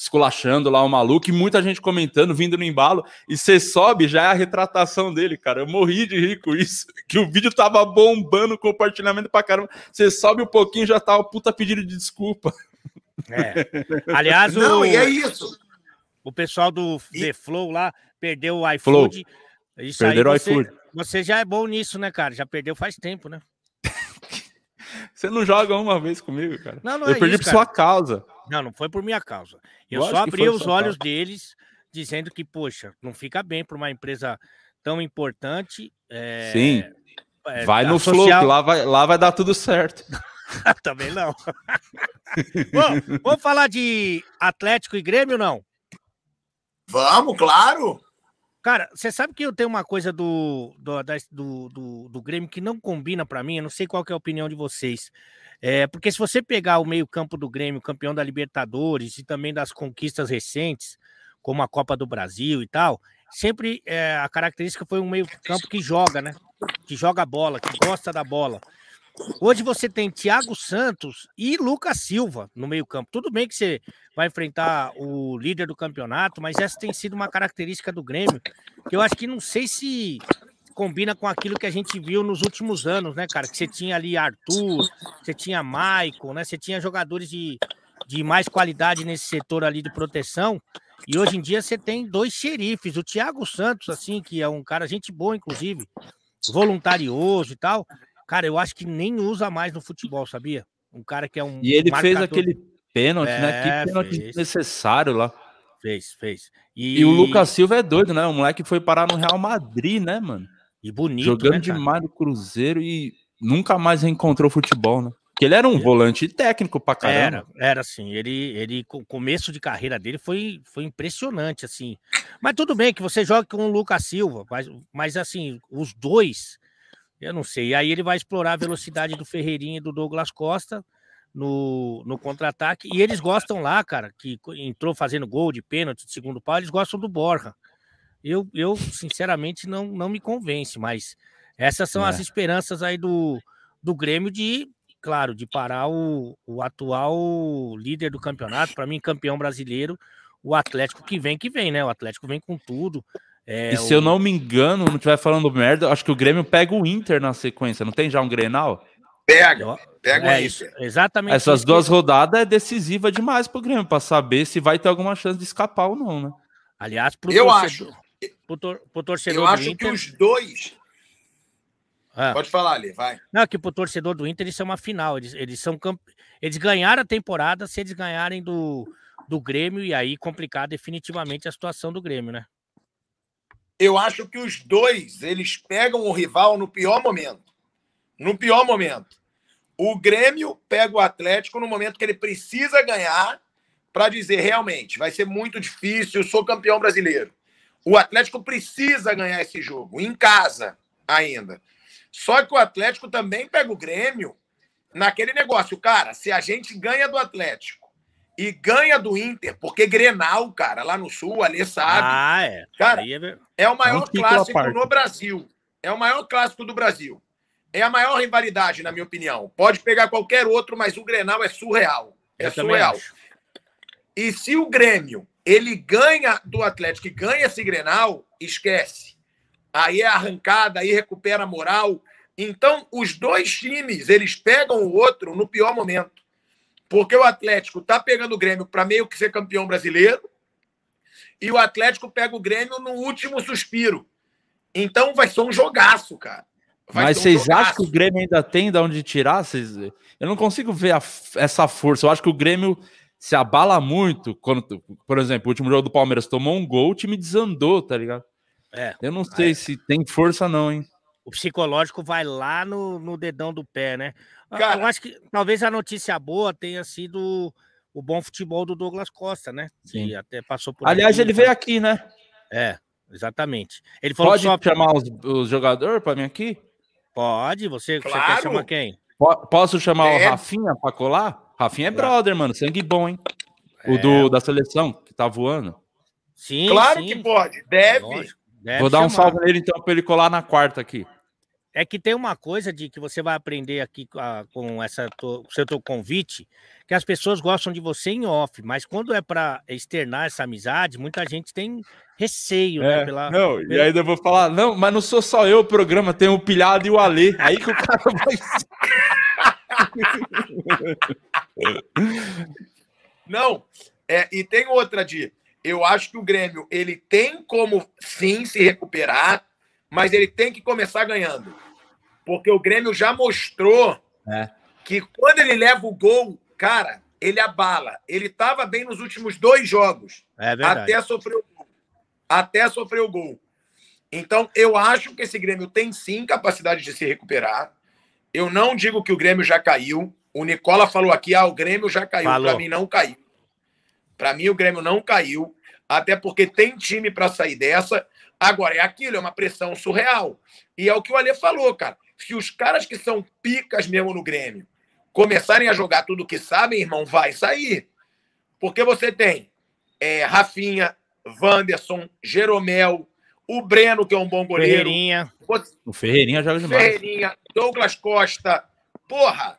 esculachando lá o maluco e muita gente comentando, vindo no embalo. E você sobe, já é a retratação dele, cara. Eu morri de rir com isso. Que o vídeo tava bombando, compartilhamento pra caramba. Você sobe um pouquinho, já tava puta pedido de desculpa. É. Aliás, Não, o, e é isso. O pessoal do e... The Flow lá perdeu o iFood. Isso Perderam você, o iFood. Você já é bom nisso, né, cara? Já perdeu faz tempo, né? Você não joga uma vez comigo, cara. Não, não Eu é perdi isso, por cara. sua causa. Não, não foi por minha causa. Eu, Eu só abri os olhos causa. deles dizendo que, poxa, não fica bem para uma empresa tão importante. É, Sim. É, vai no social... flow, lá vai, lá vai dar tudo certo. Também não. Bom, vamos falar de Atlético e Grêmio, não? Vamos, claro. Cara, você sabe que eu tenho uma coisa do, do, do, do, do Grêmio que não combina para mim, eu não sei qual é a opinião de vocês. É, porque se você pegar o meio-campo do Grêmio, campeão da Libertadores e também das conquistas recentes, como a Copa do Brasil e tal, sempre é, a característica foi um meio-campo que joga, né? Que joga bola, que gosta da bola. Hoje você tem Thiago Santos e Lucas Silva no meio-campo. Tudo bem que você vai enfrentar o líder do campeonato, mas essa tem sido uma característica do Grêmio, que eu acho que não sei se combina com aquilo que a gente viu nos últimos anos, né, cara? Que você tinha ali Arthur, você tinha Maicon, né? Você tinha jogadores de, de mais qualidade nesse setor ali de proteção. E hoje em dia você tem dois xerifes, o Thiago Santos, assim, que é um cara, gente boa, inclusive, voluntarioso e tal. Cara, eu acho que nem usa mais no futebol, sabia? Um cara que é um. E ele marcador... fez aquele pênalti, é, né? Que é, pênalti fez. necessário lá. Fez, fez. E... e... o Lucas Silva é doido, né? O moleque foi parar no Real Madrid, né, mano? E bonito, Jogando né, demais no Cruzeiro e nunca mais reencontrou futebol, né? Porque ele era um volante técnico pra caramba. Era, era assim. Ele, ele, o começo de carreira dele foi, foi impressionante, assim. Mas tudo bem que você joga com o Lucas Silva, mas, mas assim, os dois, eu não sei. E aí ele vai explorar a velocidade do Ferreirinha e do Douglas Costa no, no contra-ataque. E eles gostam lá, cara, que entrou fazendo gol de pênalti de segundo pau, eles gostam do Borja. Eu, eu sinceramente, não, não me convence, mas essas são é. as esperanças aí do, do Grêmio de claro, de parar o, o atual líder do campeonato, para mim, campeão brasileiro, o Atlético que vem, que vem, né? O Atlético vem com tudo. É, e se o... eu não me engano, não estiver falando merda, acho que o Grêmio pega o Inter na sequência, não tem já um Grenal? Pega, pega é, isso, exatamente. Essas duas que... rodadas é decisiva demais pro Grêmio, para saber se vai ter alguma chance de escapar ou não, né? Aliás, pro eu torcedor, acho. Pro, tor pro torcedor eu acho Inter... que os dois é. Pode falar ali, vai. Não, que pro torcedor do Inter isso é uma final. Eles, eles são camp... eles ganharam a temporada se eles ganharem do, do Grêmio e aí complicar definitivamente a situação do Grêmio, né? Eu acho que os dois eles pegam o rival no pior momento. No pior momento. O Grêmio pega o Atlético no momento que ele precisa ganhar para dizer realmente vai ser muito difícil, eu sou campeão brasileiro. O Atlético precisa ganhar esse jogo em casa ainda. Só que o Atlético também pega o Grêmio naquele negócio, cara. Se a gente ganha do Atlético e ganha do Inter, porque Grenal, cara, lá no Sul, ali sabe. Ah, é. Cara, é... é... o maior é clássico no Brasil. É o maior clássico do Brasil. É a maior rivalidade, na minha opinião. Pode pegar qualquer outro, mas o Grenal é surreal. É Eu surreal. E se o Grêmio ele ganha do Atlético e ganha esse Grenal, esquece aí é arrancada, aí recupera a moral. Então, os dois times, eles pegam o outro no pior momento. Porque o Atlético tá pegando o Grêmio para meio que ser campeão brasileiro, e o Atlético pega o Grêmio no último suspiro. Então vai ser um jogaço, cara. Vai Mas um vocês jogaço. acham que o Grêmio ainda tem de onde tirar? Vocês... Eu não consigo ver a... essa força. Eu acho que o Grêmio se abala muito quando, por exemplo, o último jogo do Palmeiras tomou um gol, o time desandou, tá ligado? É. Eu não sei se tem força, não, hein? O psicológico vai lá no, no dedão do pé, né? Cara, eu acho que talvez a notícia boa tenha sido o bom futebol do Douglas Costa, né? Sim. Que até passou por. Aliás, aqui, ele veio aqui, né? É, exatamente. Ele falou Pode só... chamar os, os jogadores para mim aqui? Pode. Você, claro. você quer chamar quem? Posso chamar é. o Rafinha para colar? Rafinha é brother, mano. Sangue bom, hein? O é. do, da seleção, que tá voando. Sim, claro sim. que pode. Deve. Lógico. Deve Vou dar um salve nele então para ele colar na quarta aqui. É que tem uma coisa de que você vai aprender aqui com essa o seu teu convite, que as pessoas gostam de você em off, mas quando é para externar essa amizade, muita gente tem receio, né, é, né? Pela, não, pela... e aí eu vou falar, não, mas não sou só eu o programa, tem o Pilhado e o Alê. Aí que o cara vai. não, é, e tem outra de eu acho que o Grêmio ele tem como sim se recuperar, mas ele tem que começar ganhando. Porque o Grêmio já mostrou é. que quando ele leva o gol, cara, ele abala. Ele estava bem nos últimos dois jogos. É até sofrer o gol. Até sofrer o gol. Então, eu acho que esse Grêmio tem sim capacidade de se recuperar. Eu não digo que o Grêmio já caiu. O Nicola falou aqui: ah, o Grêmio já caiu. Para mim, não caiu. Para mim, o Grêmio não caiu, até porque tem time para sair dessa. Agora, é aquilo, é uma pressão surreal. E é o que o Alê falou, cara. Se os caras que são picas mesmo no Grêmio começarem a jogar tudo que sabem, irmão, vai sair. Porque você tem é, Rafinha, Wanderson, Jeromel, o Breno, que é um bom goleiro. Ferreirinha. O Ferreirinha joga demais. Ferreirinha, Douglas Costa. Porra,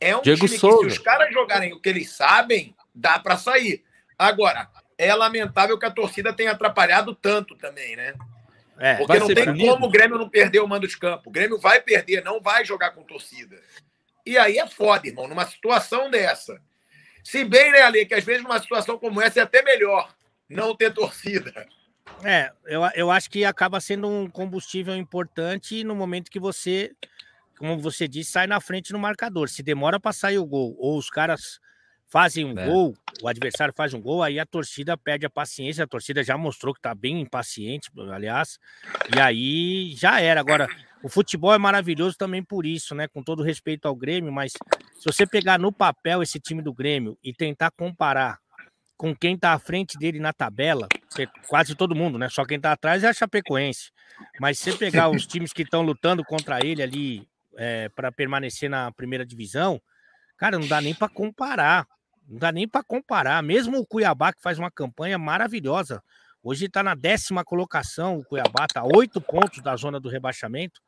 é um Diego time Souza. que se os caras jogarem o que eles sabem, dá para sair. Agora, é lamentável que a torcida tenha atrapalhado tanto também, né? É, Porque não tem punido. como o Grêmio não perder o mando de campo. O Grêmio vai perder, não vai jogar com torcida. E aí é foda, irmão, numa situação dessa. Se bem, né, Ale, que às vezes numa situação como essa é até melhor não ter torcida. É, eu, eu acho que acaba sendo um combustível importante no momento que você, como você disse, sai na frente no marcador. Se demora para sair o gol, ou os caras fazem um é. gol, o adversário faz um gol, aí a torcida perde a paciência. A torcida já mostrou que está bem impaciente, aliás, e aí já era. Agora, o futebol é maravilhoso também por isso, né? Com todo respeito ao Grêmio, mas se você pegar no papel esse time do Grêmio e tentar comparar com quem está à frente dele na tabela, quase todo mundo, né? Só quem está atrás é a Chapecoense. Mas se você pegar os times que estão lutando contra ele ali é, para permanecer na primeira divisão, cara, não dá nem para comparar. Não dá nem para comparar. Mesmo o Cuiabá, que faz uma campanha maravilhosa. Hoje está na décima colocação. O Cuiabá está oito pontos da zona do rebaixamento.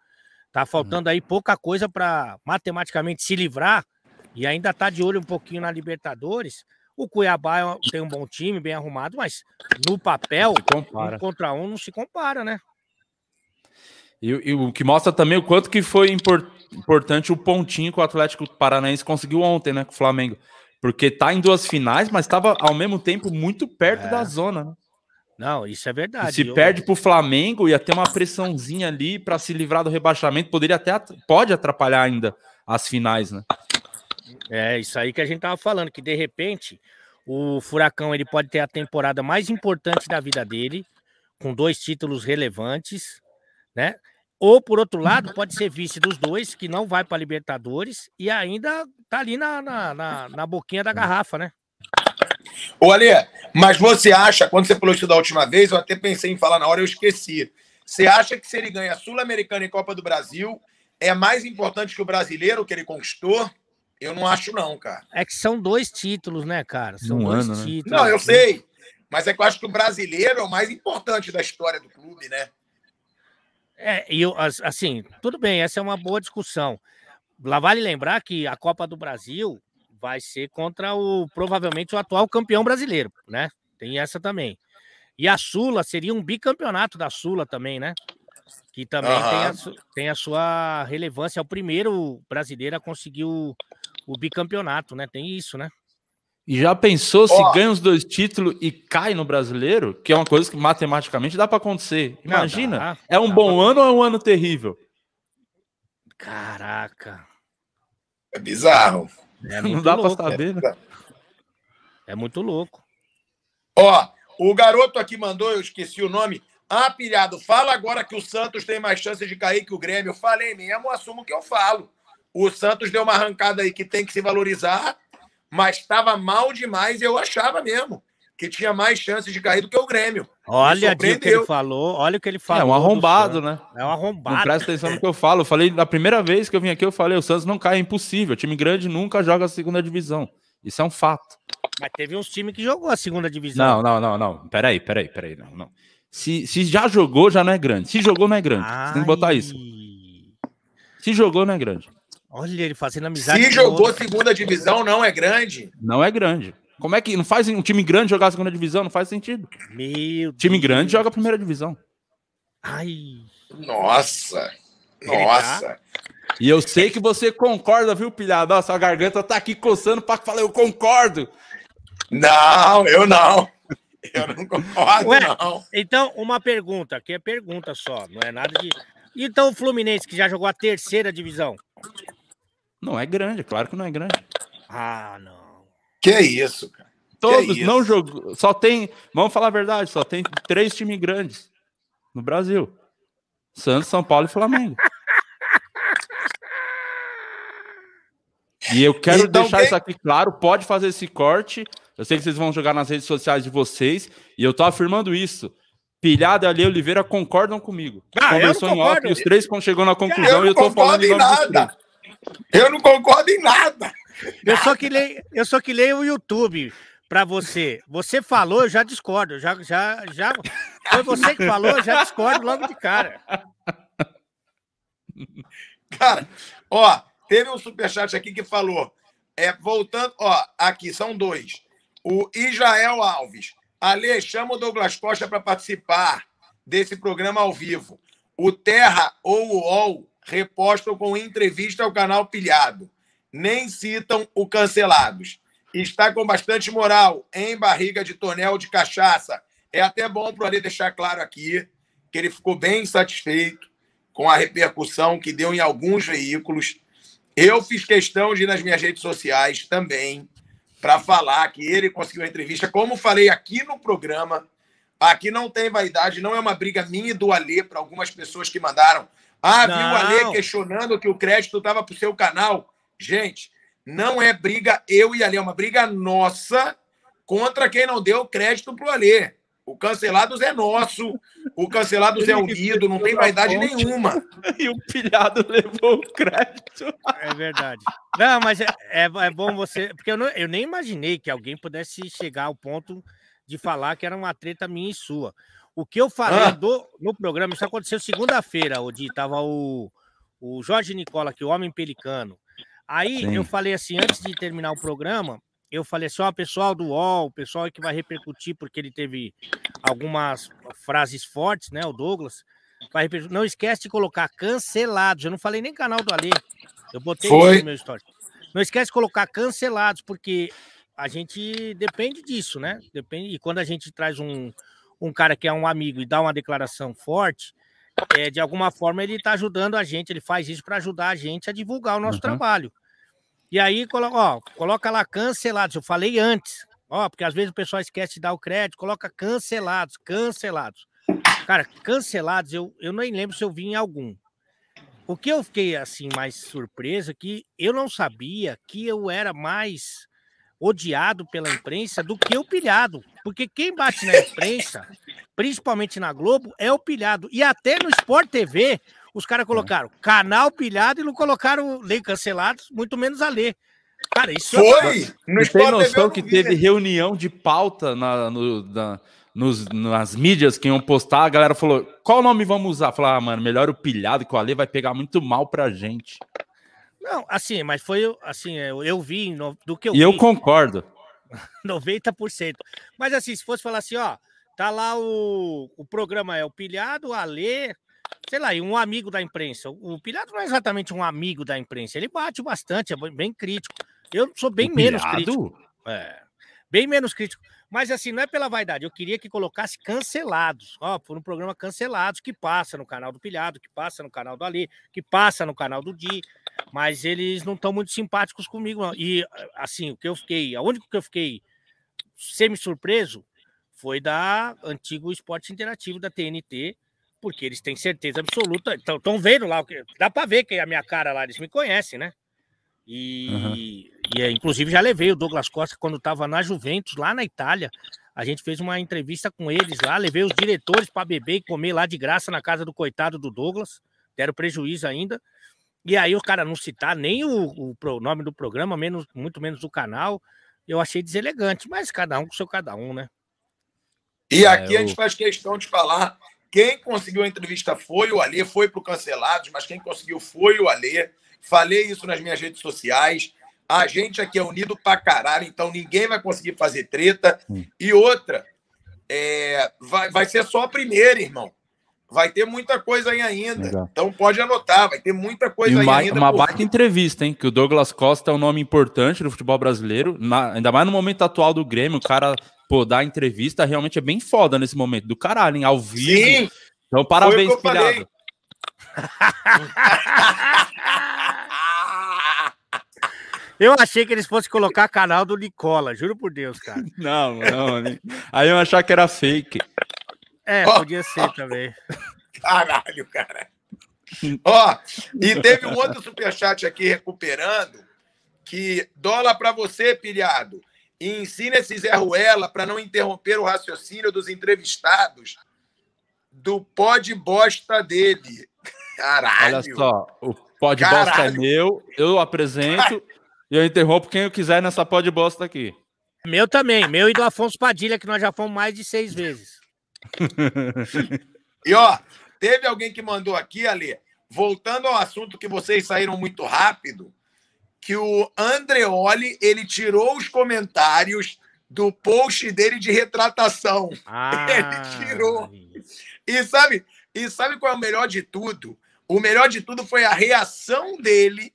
Tá uhum. faltando aí pouca coisa para matematicamente se livrar. E ainda tá de olho um pouquinho na Libertadores. O Cuiabá é tem um bom time, bem arrumado, mas no papel, um contra um não se compara, né? E, e, o que mostra também o quanto que foi import, importante o pontinho que o Atlético Paranaense conseguiu ontem, né, com o Flamengo. Porque tá em duas finais, mas estava ao mesmo tempo muito perto é. da zona, né? Não, isso é verdade. E se eu... perde para o Flamengo, ia ter uma pressãozinha ali para se livrar do rebaixamento, poderia até pode atrapalhar ainda as finais, né? É, isso aí que a gente tava falando, que de repente o Furacão ele pode ter a temporada mais importante da vida dele, com dois títulos relevantes, né? Ou por outro lado, pode ser vice dos dois, que não vai para Libertadores e ainda tá ali na, na, na, na boquinha da garrafa, né? Ô, Ale, mas você acha, quando você falou isso da última vez, eu até pensei em falar na hora, eu esqueci. Você acha que se ele ganha Sul-Americana e Copa do Brasil, é mais importante que o brasileiro que ele conquistou? Eu não acho, não, cara. É que são dois títulos, né, cara? São um dois ano, né? títulos. Não, eu sei. Mas é que eu acho que o brasileiro é o mais importante da história do clube, né? É, e eu, assim, tudo bem, essa é uma boa discussão. Lá vale lembrar que a Copa do Brasil vai ser contra o provavelmente o atual campeão brasileiro, né? Tem essa também. E a Sula seria um bicampeonato da Sula também, né? Que também uhum. tem, a, tem, a, sua relevância. É o primeiro brasileiro a conseguir o, o bicampeonato, né? Tem isso, né? E já pensou se ganha os dois títulos e cai no brasileiro? Que é uma coisa que matematicamente dá para acontecer. Imagina, Não, dá, é um bom pra... ano ou é um ano terrível? Caraca. É bizarro. É Não dá para saber, né? É muito louco. Ó, o garoto aqui mandou, eu esqueci o nome. Ah, pilhado, fala agora que o Santos tem mais chance de cair que o Grêmio. Eu falei mesmo, assumo que eu falo. O Santos deu uma arrancada aí que tem que se valorizar, mas estava mal demais, eu achava mesmo que tinha mais chances de cair do que o Grêmio. Olha o que ele falou, olha o que ele falou. É um arrombado, né? É um arrombado. Não presta atenção no que eu falo. Eu falei, na primeira vez que eu vim aqui, eu falei, o Santos não cai, é impossível. O time grande nunca joga a segunda divisão. Isso é um fato. Mas teve uns times que jogou a segunda divisão. Não, não, não, não. Peraí, peraí, peraí. Não, não. Se, se já jogou, já não é grande. Se jogou, não é grande. Ai. Você tem que botar isso. Se jogou, não é grande. Olha ele fazendo amizade. Se jogou outro. segunda divisão, não é grande. Não é grande. Como é que não faz um time grande jogar a segunda divisão? Não faz sentido. Meu time Deus. grande joga a primeira divisão. Ai. Nossa. Nossa. E eu sei que você concorda, viu, pilhado? Nossa, a garganta tá aqui coçando para falar, eu concordo. Não, eu não. Eu não concordo, Ué, não. Então, uma pergunta, que é pergunta só, não é nada de. Então, o Fluminense, que já jogou a terceira divisão? Não é grande, claro que não é grande. Ah, não. Que é isso, cara. Todos isso? não jogou. Só tem. Vamos falar a verdade, só tem três times grandes no Brasil: Santos, São Paulo e Flamengo. E eu quero então, deixar quem... isso aqui claro. Pode fazer esse corte. Eu sei que vocês vão jogar nas redes sociais de vocês. E eu tô afirmando isso. Pilhada e Ali Oliveira concordam comigo. Ah, Conversou em off, os três chegou na conclusão eu e eu tô falando em nada. Eu não concordo em nada. Eu só que leio, eu só que leio o YouTube para você. Você falou, eu já discordo. Já, já, já. Foi você que falou, eu já discordo logo de cara. Cara, ó, teve um superchat aqui que falou. É, voltando, ó, aqui são dois. O Israel Alves. Ale, chama o Douglas Costa para participar desse programa ao vivo. O Terra ou o UOL repostam com entrevista ao canal Pilhado. Nem citam o Cancelados. Está com bastante moral em barriga de tonel de cachaça. É até bom para ele deixar claro aqui que ele ficou bem satisfeito com a repercussão que deu em alguns veículos. Eu fiz questão de ir nas minhas redes sociais também para falar que ele conseguiu a entrevista. Como falei aqui no programa, aqui não tem vaidade, não é uma briga minha e do Alê para algumas pessoas que mandaram. Ah, não. viu o Alê questionando que o crédito estava para o seu canal. Gente, não é briga eu e Alê, é uma briga nossa contra quem não deu crédito para o Alê. O Cancelados é nosso, o Cancelados é unido, não tem vaidade nenhuma. E o pilhado levou o crédito. É verdade. Não, mas é, é, é bom você. Porque eu, não, eu nem imaginei que alguém pudesse chegar ao ponto de falar que era uma treta minha e sua. O que eu falei ah. do, no programa, isso aconteceu segunda-feira, onde estava o, o Jorge Nicola, que o Homem Pelicano. Aí Sim. eu falei assim, antes de terminar o programa, eu falei assim, ó, pessoal do UOL, pessoal que vai repercutir, porque ele teve algumas frases fortes, né, o Douglas, vai repercutir. Não esquece de colocar cancelados, eu não falei nem canal do Alê, eu botei Foi. no meu story. Não esquece de colocar cancelados, porque a gente depende disso, né? Depende, e quando a gente traz um, um cara que é um amigo e dá uma declaração forte, é, de alguma forma ele está ajudando a gente, ele faz isso para ajudar a gente a divulgar o nosso uhum. trabalho. E aí, coloca, ó, coloca lá cancelados. Eu falei antes, ó, porque às vezes o pessoal esquece de dar o crédito, coloca cancelados, cancelados. Cara, cancelados, eu, eu nem lembro se eu vi em algum. O que eu fiquei assim mais surpreso é que eu não sabia que eu era mais odiado pela imprensa do que o pilhado. Porque quem bate na imprensa, principalmente na Globo, é o pilhado. E até no Sport TV, os caras colocaram canal pilhado e não colocaram lei cancelados, muito menos a lei. Cara, isso é foi! É... No tem noção que teve reunião de pauta na, no, na, nos, nas mídias que iam postar, a galera falou: qual nome vamos usar? Falar, ah, mano, melhor o pilhado, que o Ale vai pegar muito mal pra gente. Não, assim, mas foi assim, eu, eu vi no, do que eu E vi, eu concordo. 90%. Mas assim, se fosse falar assim, ó, tá lá o, o programa é o pilhado, o Ale, sei lá, e um amigo da imprensa. O Pilhado não é exatamente um amigo da imprensa, ele bate bastante, é bem crítico. Eu sou bem o menos pilhado? crítico. É, bem menos crítico. Mas assim, não é pela vaidade, eu queria que colocasse cancelados. Ó, por um programa cancelados que passa no canal do Pilhado, que passa no canal do Ali, que passa no canal do Di, mas eles não estão muito simpáticos comigo, não. E assim, o que eu fiquei, a única que eu fiquei semi-surpreso foi da antigo esporte interativo da TNT, porque eles têm certeza absoluta. Estão vendo lá, dá para ver que é a minha cara lá, eles me conhecem, né? E, uhum. e é, inclusive já levei o Douglas Costa quando estava na Juventus, lá na Itália. A gente fez uma entrevista com eles lá, levei os diretores para beber e comer lá de graça na casa do coitado do Douglas, deram prejuízo ainda. E aí o cara não citar nem o, o nome do programa, menos, muito menos do canal, eu achei deselegante, mas cada um com seu cada um, né? E aqui é, eu... a gente faz questão de falar quem conseguiu a entrevista foi o Alê, foi para o Cancelados, mas quem conseguiu foi o Alê. Falei isso nas minhas redes sociais. A gente aqui é unido pra caralho, então ninguém vai conseguir fazer treta. Hum. E outra, é, vai, vai ser só a primeira, irmão. Vai ter muita coisa aí ainda. Legal. Então pode anotar, vai ter muita coisa aí ainda. Uma baita entrevista, hein? Que o Douglas Costa é um nome importante no futebol brasileiro, na, ainda mais no momento atual do Grêmio. O cara pô, dar entrevista realmente é bem foda nesse momento. Do caralho, hein? Ao vivo. Sim. Então, parabéns, filhado. Eu achei que eles fossem colocar canal do Nicola, juro por Deus, cara. Não, não, aí eu achar que era fake. É, podia ser também. Caralho, cara. Ó, e teve um outro superchat aqui recuperando que dólar para você, pilhado e ensina esse Zé Ruela para não interromper o raciocínio dos entrevistados do pod bosta dele. Caralho. Olha só, o pod bosta é meu, eu apresento e eu interrompo quem eu quiser nessa pod bosta aqui. Meu também, meu e do Afonso Padilha, que nós já fomos mais de seis vezes. e ó, teve alguém que mandou aqui, Ali, voltando ao assunto que vocês saíram muito rápido, que o Andreoli, ele tirou os comentários do post dele de retratação. Ah. Ele tirou. E sabe, e sabe qual é o melhor de tudo? O melhor de tudo foi a reação dele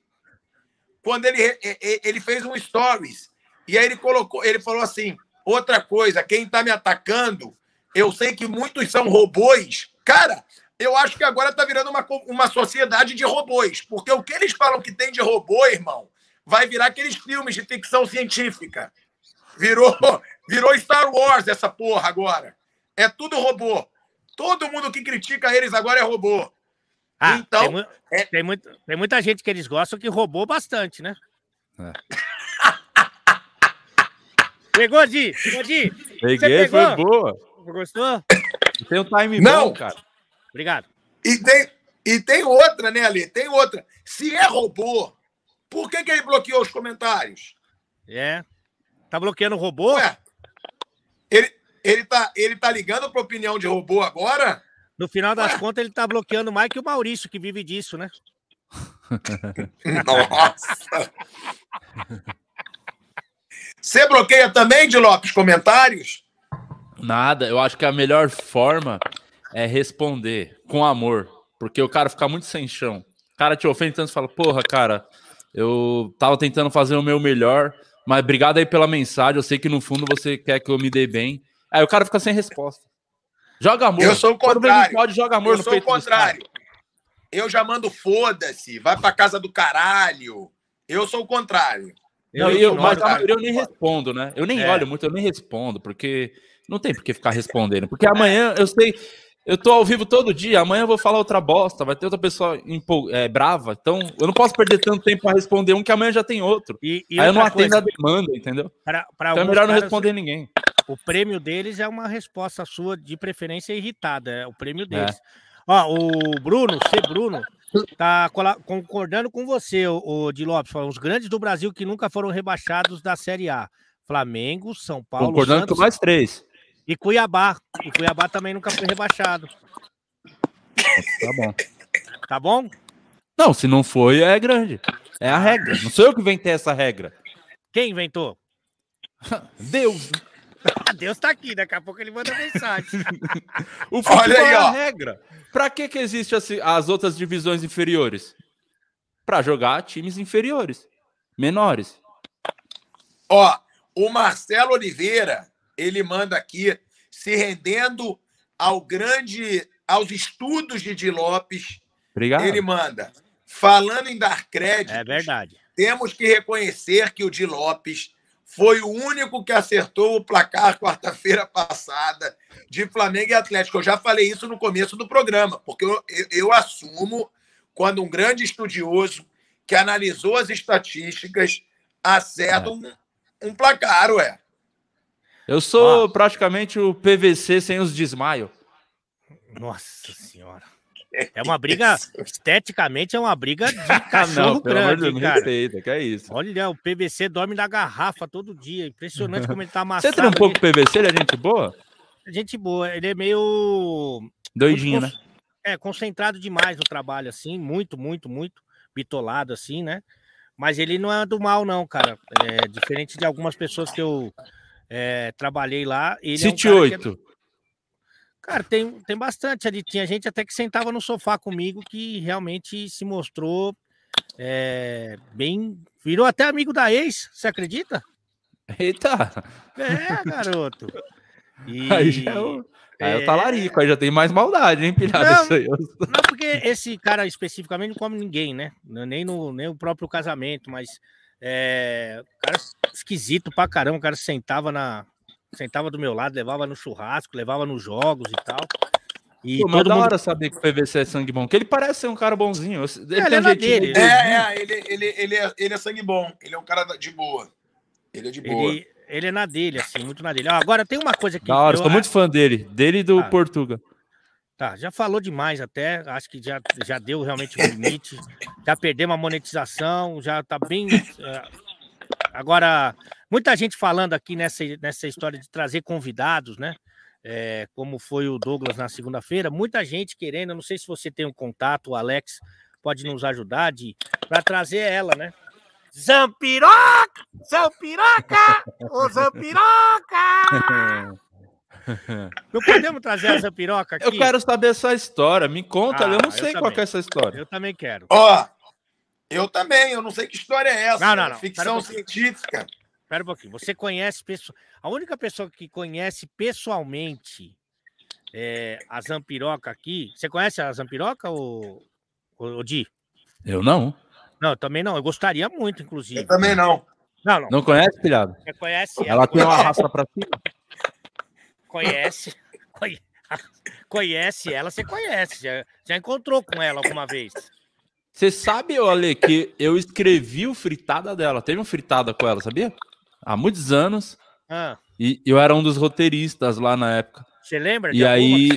quando ele, ele fez um stories. E aí ele colocou, ele falou assim: outra coisa, quem está me atacando, eu sei que muitos são robôs. Cara, eu acho que agora está virando uma, uma sociedade de robôs. Porque o que eles falam que tem de robô, irmão, vai virar aqueles filmes de ficção científica. Virou, virou Star Wars essa porra agora. É tudo robô. Todo mundo que critica eles agora é robô. Ah, então, tem, é... tem, muito, tem muita gente que eles gostam que roubou bastante, né? É. Pegou, Di? Pegou, Di? Peguei, foi boa. Gostou? Tem um time Não. bom, cara. Obrigado. E tem, e tem outra, né, Ali? Tem outra. Se é robô, por que, que ele bloqueou os comentários? É. Tá bloqueando o robô? Ué, ele, ele, tá, ele tá ligando pra opinião de robô agora? No final das contas, ele tá bloqueando mais que o Maurício, que vive disso, né? Nossa! Você bloqueia também, de Lopes, comentários? Nada, eu acho que a melhor forma é responder com amor, porque o cara fica muito sem chão. O cara te ofende tanto, fala, porra, cara, eu tava tentando fazer o meu melhor, mas obrigado aí pela mensagem, eu sei que no fundo você quer que eu me dê bem. Aí o cara fica sem resposta. Joga amor. Eu sou o contrário. Pode jogar amor eu no sou o contrário. Eu já mando foda-se, vai pra casa do caralho. Eu sou o contrário. Eu, eu, mas eu nem respondo, né? Eu nem é. olho muito, eu nem respondo, porque não tem por que ficar respondendo. Porque amanhã eu sei, eu tô ao vivo todo dia, amanhã eu vou falar outra bosta, vai ter outra pessoa é, brava. Então eu não posso perder tanto tempo para responder um que amanhã já tem outro. E, e Aí eu não atendo coisa, a demanda, entendeu? Pra, pra então é melhor não responder ninguém. O prêmio deles é uma resposta sua, de preferência irritada. É o prêmio é. deles. É. Ó, o Bruno, C. Bruno, tá concordando com você, o, o de Lopes. Os grandes do Brasil que nunca foram rebaixados da Série A. Flamengo, São Paulo. Concordando Santos, com mais três. E Cuiabá. E Cuiabá também nunca foi rebaixado. Tá bom. Tá bom? Não, se não foi, é grande. É a regra. Não sou eu que inventei essa regra. Quem inventou? Deus. Deus tá aqui, daqui a pouco ele manda mensagem. o futebol Olha aí, é a regra. Pra que que existe as, as outras divisões inferiores? Pra jogar times inferiores, menores. Ó, o Marcelo Oliveira, ele manda aqui, se rendendo ao grande, aos estudos de Di Lopes. Obrigado. Ele manda, falando em dar crédito. É verdade. Temos que reconhecer que o Di Lopes foi o único que acertou o placar quarta-feira passada de Flamengo e Atlético. Eu já falei isso no começo do programa, porque eu, eu, eu assumo quando um grande estudioso que analisou as estatísticas acerta um, um placar, ué. Eu sou ah. praticamente o PVC sem os desmaio. Nossa senhora. É uma briga, esteticamente, é uma briga de cachorro não, grande, Deus, cara. Respeita, que é isso. Olha, o PVC dorme na garrafa todo dia. Impressionante como ele tá amassado. Você tem um pouco de PVC, ele é gente boa? Gente boa. Ele é meio... Doidinho, né? É, concentrado demais no trabalho, assim. Muito, muito, muito. Bitolado, assim, né? Mas ele não é do mal, não, cara. É diferente de algumas pessoas que eu é, trabalhei lá. Ele City é um 8. É... Cara, tem, tem bastante ali. Tinha gente até que sentava no sofá comigo que realmente se mostrou é, bem. Virou até amigo da ex, você acredita? Eita! É, garoto. E... Aí já é o, aí é o talarico, aí já tem mais maldade, hein, pilhado? Não, isso aí. não, porque esse cara especificamente não come ninguém, né? Nem no nem o próprio casamento, mas é, cara esquisito pra caramba, o cara sentava na, sentava do meu lado, levava no churrasco, levava nos jogos e tal. E Pô, todo da mundo... hora saber que o PVC é sangue bom, que ele parece ser um cara bonzinho. Ele, é, ele é, dele, é, é, ele, ele, ele, é, ele é sangue bom, ele é um cara de boa. Ele é de boa. Ele, ele é na dele, assim, muito na dele. agora tem uma coisa que. Da hora, eu, sou muito fã dele, dele e do ah, Portuga. Tá, já falou demais até, acho que já, já deu realmente o limite. já perdemos a monetização, já tá bem. É, Agora, muita gente falando aqui nessa, nessa história de trazer convidados, né? É, como foi o Douglas na segunda-feira, muita gente querendo, não sei se você tem um contato, o Alex pode nos ajudar de para trazer ela, né? Zampiroca! Zampiroca! Ô Zampiroca! Não podemos trazer a Zampiroca aqui? Eu quero saber essa história. Me conta, ah, eu não sei eu qual é essa história. Eu também quero. Ó, eu também, eu não sei que história é essa. Não, não, não. Ficção um científica. Espera um pouquinho. Você conhece pessoa... A única pessoa que conhece pessoalmente é, a Zampiroca aqui. Você conhece a Zampiroca, ou, o Di? Eu não. Não, também não. Eu gostaria muito, inclusive. Eu também não. Não, não. Não conhece, filhado? Você conhece ela? Ela tem uma raça pra cima? Conhece. Conhece ela, você conhece. Já, já encontrou com ela alguma vez. Você sabe, Ale, que eu escrevi o fritada dela. Teve um fritada com ela, sabia? Há muitos anos. Ah. E eu era um dos roteiristas lá na época. Você lembra? E aí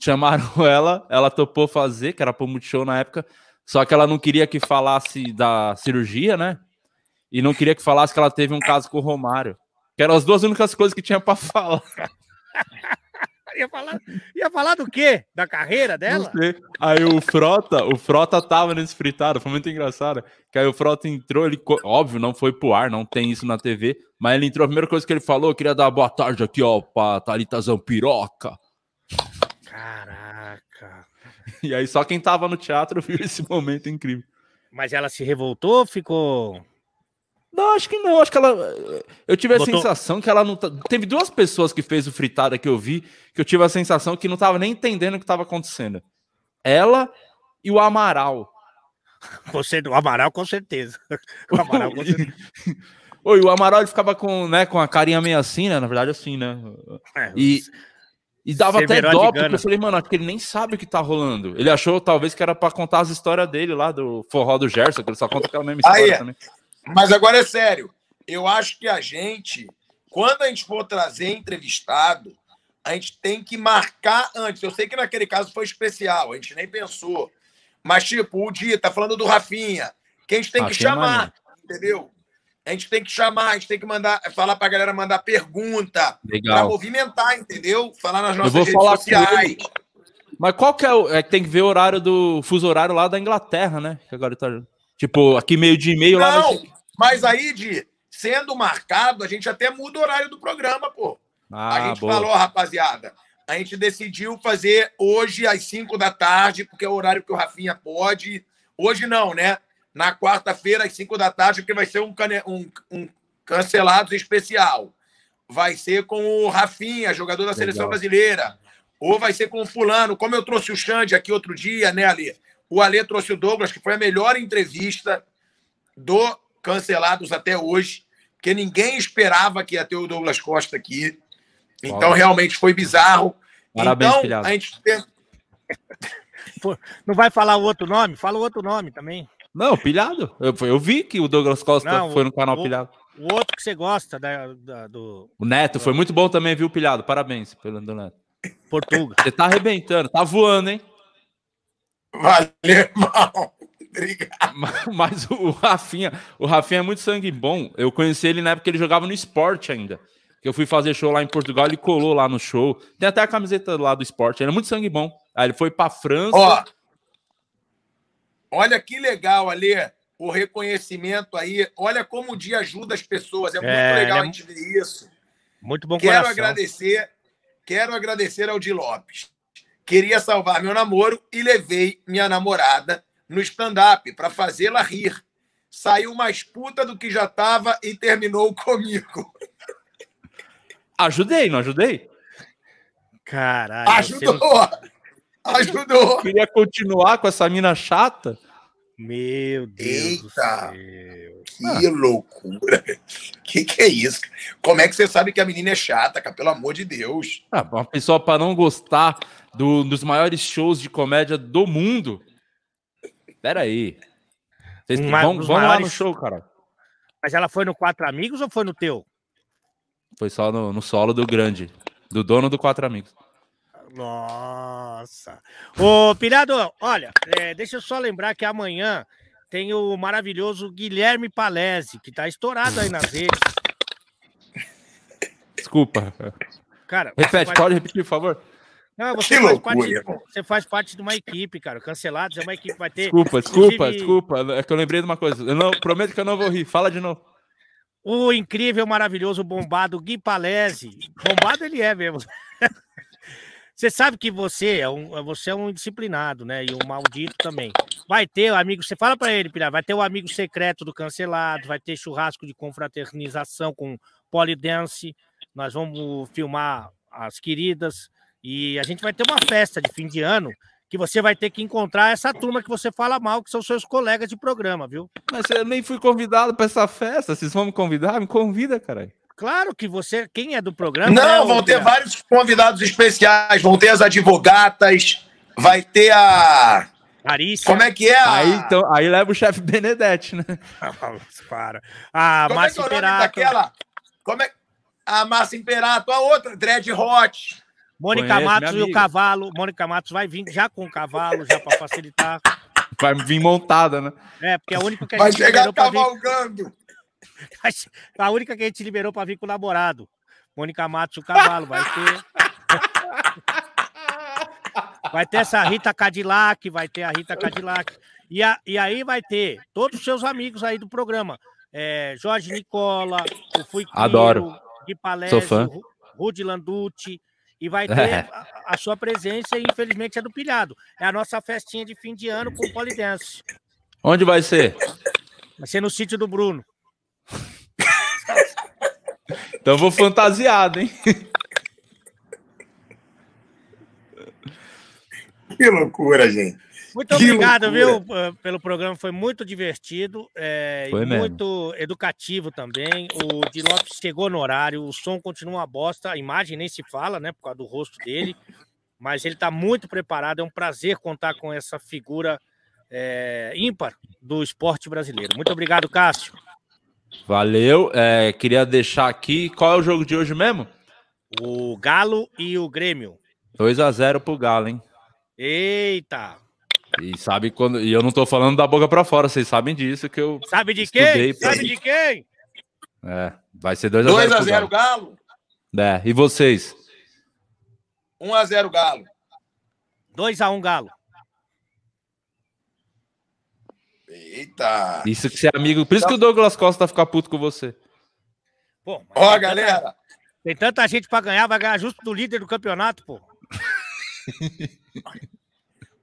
chamaram ela, ela topou fazer, que era pro Multishow na época. Só que ela não queria que falasse da cirurgia, né? E não queria que falasse que ela teve um caso com o Romário. Que eram as duas únicas coisas que tinha para falar. Ia, falar, ia falar do quê? Da carreira dela? Aí o Frota, o Frota tava nesse fritado, foi muito engraçado. Que aí o Frota entrou, ele, óbvio, não foi pro ar, não tem isso na TV, mas ele entrou, a primeira coisa que ele falou, eu queria dar boa tarde aqui, ó, pra Thalita Zampiroca. Caraca. E aí só quem tava no teatro viu esse momento incrível. Mas ela se revoltou, ficou não, acho que não. Acho que ela. Eu tive a Botou... sensação que ela não. Teve duas pessoas que fez o fritada que eu vi, que eu tive a sensação que não tava nem entendendo o que estava acontecendo. Ela e o Amaral. O Amaral, com certeza. O Amaral, com certeza. Oi, o Amaral ele ficava com, né, com a carinha meio assim, né? Na verdade, assim, né? É, e, e dava até dó, porque eu falei, mano, acho que ele nem sabe o que tá rolando. Ele achou, talvez, que era para contar as histórias dele lá, do forró do Gerson, que ele só conta aquela mesma história Aí, também. Mas agora é sério. Eu acho que a gente, quando a gente for trazer entrevistado, a gente tem que marcar antes. Eu sei que naquele caso foi especial, a gente nem pensou. Mas, tipo, o dia tá falando do Rafinha. Que a gente tem ah, que chamar, entendeu? A gente tem que chamar, a gente tem que mandar, falar pra galera mandar pergunta. Legal. Pra movimentar, entendeu? Falar nas nossas redes sociais. Mas qual que é o. É que tem que ver o horário do. fuso horário lá da Inglaterra, né? Que agora tá. Tipo, aqui meio de e-mail lá. Não, mas aí, de sendo marcado, a gente até muda o horário do programa, pô. Ah, a gente boa. falou, rapaziada, a gente decidiu fazer hoje às 5 da tarde, porque é o horário que o Rafinha pode. Hoje não, né? Na quarta-feira, às 5 da tarde, que vai ser um, cane... um, um cancelado especial. Vai ser com o Rafinha, jogador da Legal. seleção brasileira. Ou vai ser com o Fulano, como eu trouxe o Xande aqui outro dia, né, Ali? O Alê trouxe o Douglas, que foi a melhor entrevista do Cancelados até hoje, porque ninguém esperava que ia ter o Douglas Costa aqui. Então, Olha. realmente foi bizarro. Parabéns, então, filhado. a gente. Não vai falar o outro nome? Fala o outro nome também. Não, pilhado. Eu, eu vi que o Douglas Costa Não, foi no canal o, pilhado. O outro que você gosta da, da, do. O Neto foi muito bom também, viu, pilhado? Parabéns pelo do Neto. Portuga. Você tá arrebentando, tá voando, hein? Valeu, irmão. Obrigado. Mas o Rafinha, o Rafinha é muito sangue bom. Eu conheci ele na época que ele jogava no esporte ainda. Eu fui fazer show lá em Portugal, ele colou lá no show. Tem até a camiseta lá do esporte. Ele é muito sangue bom. Aí ele foi pra França. Ó, olha que legal ali o reconhecimento aí. Olha como o dia ajuda as pessoas. É muito é, legal é... a gente ver isso. Muito bom Quero coração. agradecer, quero agradecer ao Di Lopes. Queria salvar meu namoro e levei minha namorada no stand-up para fazê-la rir. Saiu mais puta do que já estava e terminou comigo. Ajudei, não ajudei? Caralho. Ajudou! Você... Ajudou! Queria continuar com essa mina chata. Meu Deus Eita, Que ah. loucura. Que que é isso? Como é que você sabe que a menina é chata, cara? Pelo amor de Deus. Ah, uma pessoa para não gostar do, dos maiores shows de comédia do mundo. Pera aí. Vocês um, vão, vão lá no show, cara. Mas ela foi no Quatro Amigos ou foi no teu? Foi só no, no solo do grande, do dono do Quatro Amigos. Nossa. Ô, Pirado, olha, é, deixa eu só lembrar que amanhã tem o maravilhoso Guilherme Palese, que tá estourado aí nas redes. Desculpa. Cara, repete, faz... pode repetir, por favor. Não, você faz, loucura, parte, você faz parte de uma equipe, cara. Cancelados é uma equipe que vai ter. Desculpa, desculpa, desculpa. É que eu lembrei de uma coisa. Eu não prometo que eu não vou rir. Fala de novo. O incrível, maravilhoso, bombado Gui Palese. Bombado ele é mesmo. Você sabe que você é um, você é um indisciplinado, né? E um maldito também. Vai ter o amigo, você fala para ele, Pilar, vai ter o amigo secreto do cancelado, vai ter churrasco de confraternização com polidense. Nós vamos filmar as queridas e a gente vai ter uma festa de fim de ano que você vai ter que encontrar essa turma que você fala mal, que são seus colegas de programa, viu? Mas eu nem fui convidado para essa festa. Vocês vão me convidar? Me convida, caralho. Claro que você, quem é do programa. Não, né, vão ter vários convidados especiais, vão ter as advogatas, vai ter a. Arícia. Como é que é? A... Aí, então, aí leva o chefe Benedetti, né? Para. A Como Márcia é, é Imperato. Daquela? Como é? A Márcia Imperato, a outra, Dread Hot. Mônica Conhece, Matos e o cavalo. Mônica Matos vai vir já com o cavalo, já para facilitar. Vai vir montada, né? É, porque é a única que a vai gente chegar cavalgando. Vir... A única que a gente liberou para vir com o namorado. Mônica Matos, o cavalo, vai ter. Vai ter essa Rita Cadillac, vai ter a Rita Cadillac. E, a, e aí vai ter todos os seus amigos aí do programa. É, Jorge Nicola, o Fui Adoro. Gui Palésio, Sou fã. Rudy Landucci. E vai ter é. a, a, sua presença, e infelizmente é do Pilhado. É a nossa festinha de fim de ano com o Polidense. Onde vai ser? Vai ser no sítio do Bruno. Então vou fantasiado, hein? Que loucura, gente. Muito obrigado, viu, pelo programa. Foi muito divertido é, foi muito educativo também. O Di Lopes chegou no horário, o som continua uma bosta, a imagem nem se fala, né, por causa do rosto dele. Mas ele está muito preparado. É um prazer contar com essa figura é, ímpar do esporte brasileiro. Muito obrigado, Cássio. Valeu. É, queria deixar aqui. Qual é o jogo de hoje mesmo? O Galo e o Grêmio. 2 a 0 pro Galo, hein? Eita! E sabe quando. E eu não tô falando da boca para fora, vocês sabem disso que eu. Sabe de quem? Sabe de quem? É, vai ser 2 a 0 2 a 0 Galo. É, e vocês? 1 a 0 Galo. 2 a 1 Galo. Eita! Isso que você é amigo. Por isso que o Douglas Costa fica puto com você. Ó, oh, galera! Tanta, tem tanta gente para ganhar, vai ganhar justo do líder do campeonato, pô.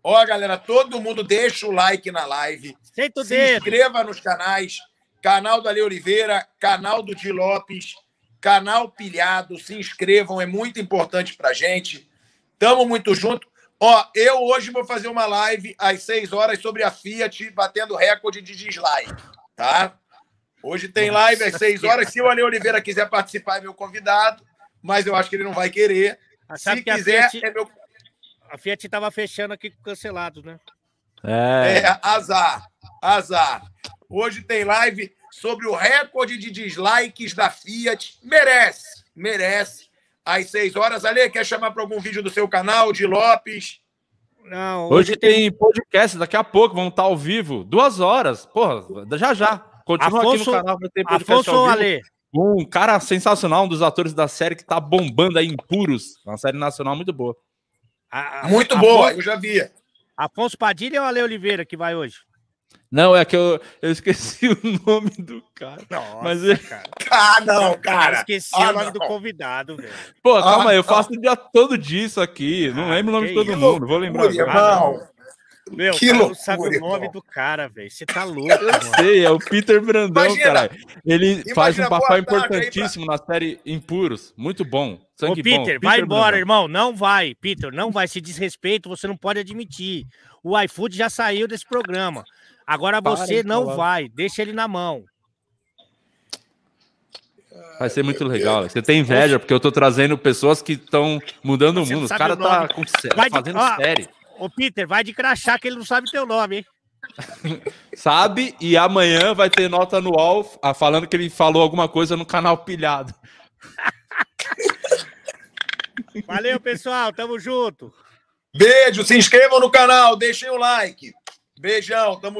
Ó, galera, todo mundo deixa o like na live. Senta Se dedo. inscreva nos canais. Canal da Ale Oliveira, canal do Di Lopes, canal Pilhado. Se inscrevam, é muito importante pra gente. Tamo muito junto. Ó, eu hoje vou fazer uma live às 6 horas sobre a Fiat batendo recorde de dislike, tá? Hoje tem live às 6 horas. Se o Ale Oliveira quiser participar, é meu convidado, mas eu acho que ele não vai querer. Se quiser, Fiat, é meu. A Fiat estava fechando aqui com cancelados, né? É. é, azar, azar. Hoje tem live sobre o recorde de dislikes da Fiat. Merece, merece às 6 horas. Ale, quer chamar para algum vídeo do seu canal, de Lopes? Não. Hoje, hoje tem podcast, daqui a pouco, vamos estar ao vivo. Duas horas. Porra, já já. Continua Afonso, aqui no canal, vai ter podcast Afonso ao vivo. Ale. Um cara sensacional, um dos atores da série que tá bombando aí em Puros. Uma série nacional muito boa. A, a, muito boa, Afonso, eu já vi. Afonso Padilha ou Ale Oliveira que vai hoje? Não, é que eu, eu esqueci o nome do cara. Nossa, mas eu... cara. Ah, não, cara. Eu esqueci ah, o nome não. do convidado, velho. Pô, calma ah, aí, eu faço o dia todo disso aqui. Não ah, lembro o nome de todo mundo, vou lembrar. Irmão. Meu, que loucura, não sabe o nome do cara, velho. Você tá louco. Eu mano. sei, é o Peter Brandão, cara. Ele imagina, faz um papel importantíssimo pra... na série Impuros. Muito bom. Sangue Ô, Peter, bom. Peter vai Brandão. embora, irmão. Não vai, Peter. Não vai. Se desrespeito, você não pode admitir. O iFood já saiu desse programa. Agora você não falar. vai, deixa ele na mão. Vai ser muito legal. Você tem inveja, porque eu tô trazendo pessoas que estão mudando você o mundo. Os caras tá com, fazendo ó, série. Ô, Peter, vai de crachá que ele não sabe teu nome, hein? sabe? E amanhã vai ter nota anual ah, falando que ele falou alguma coisa no canal Pilhado. Valeu, pessoal. Tamo junto. Beijo. Se inscrevam no canal, deixem o like. Beijão. Tamo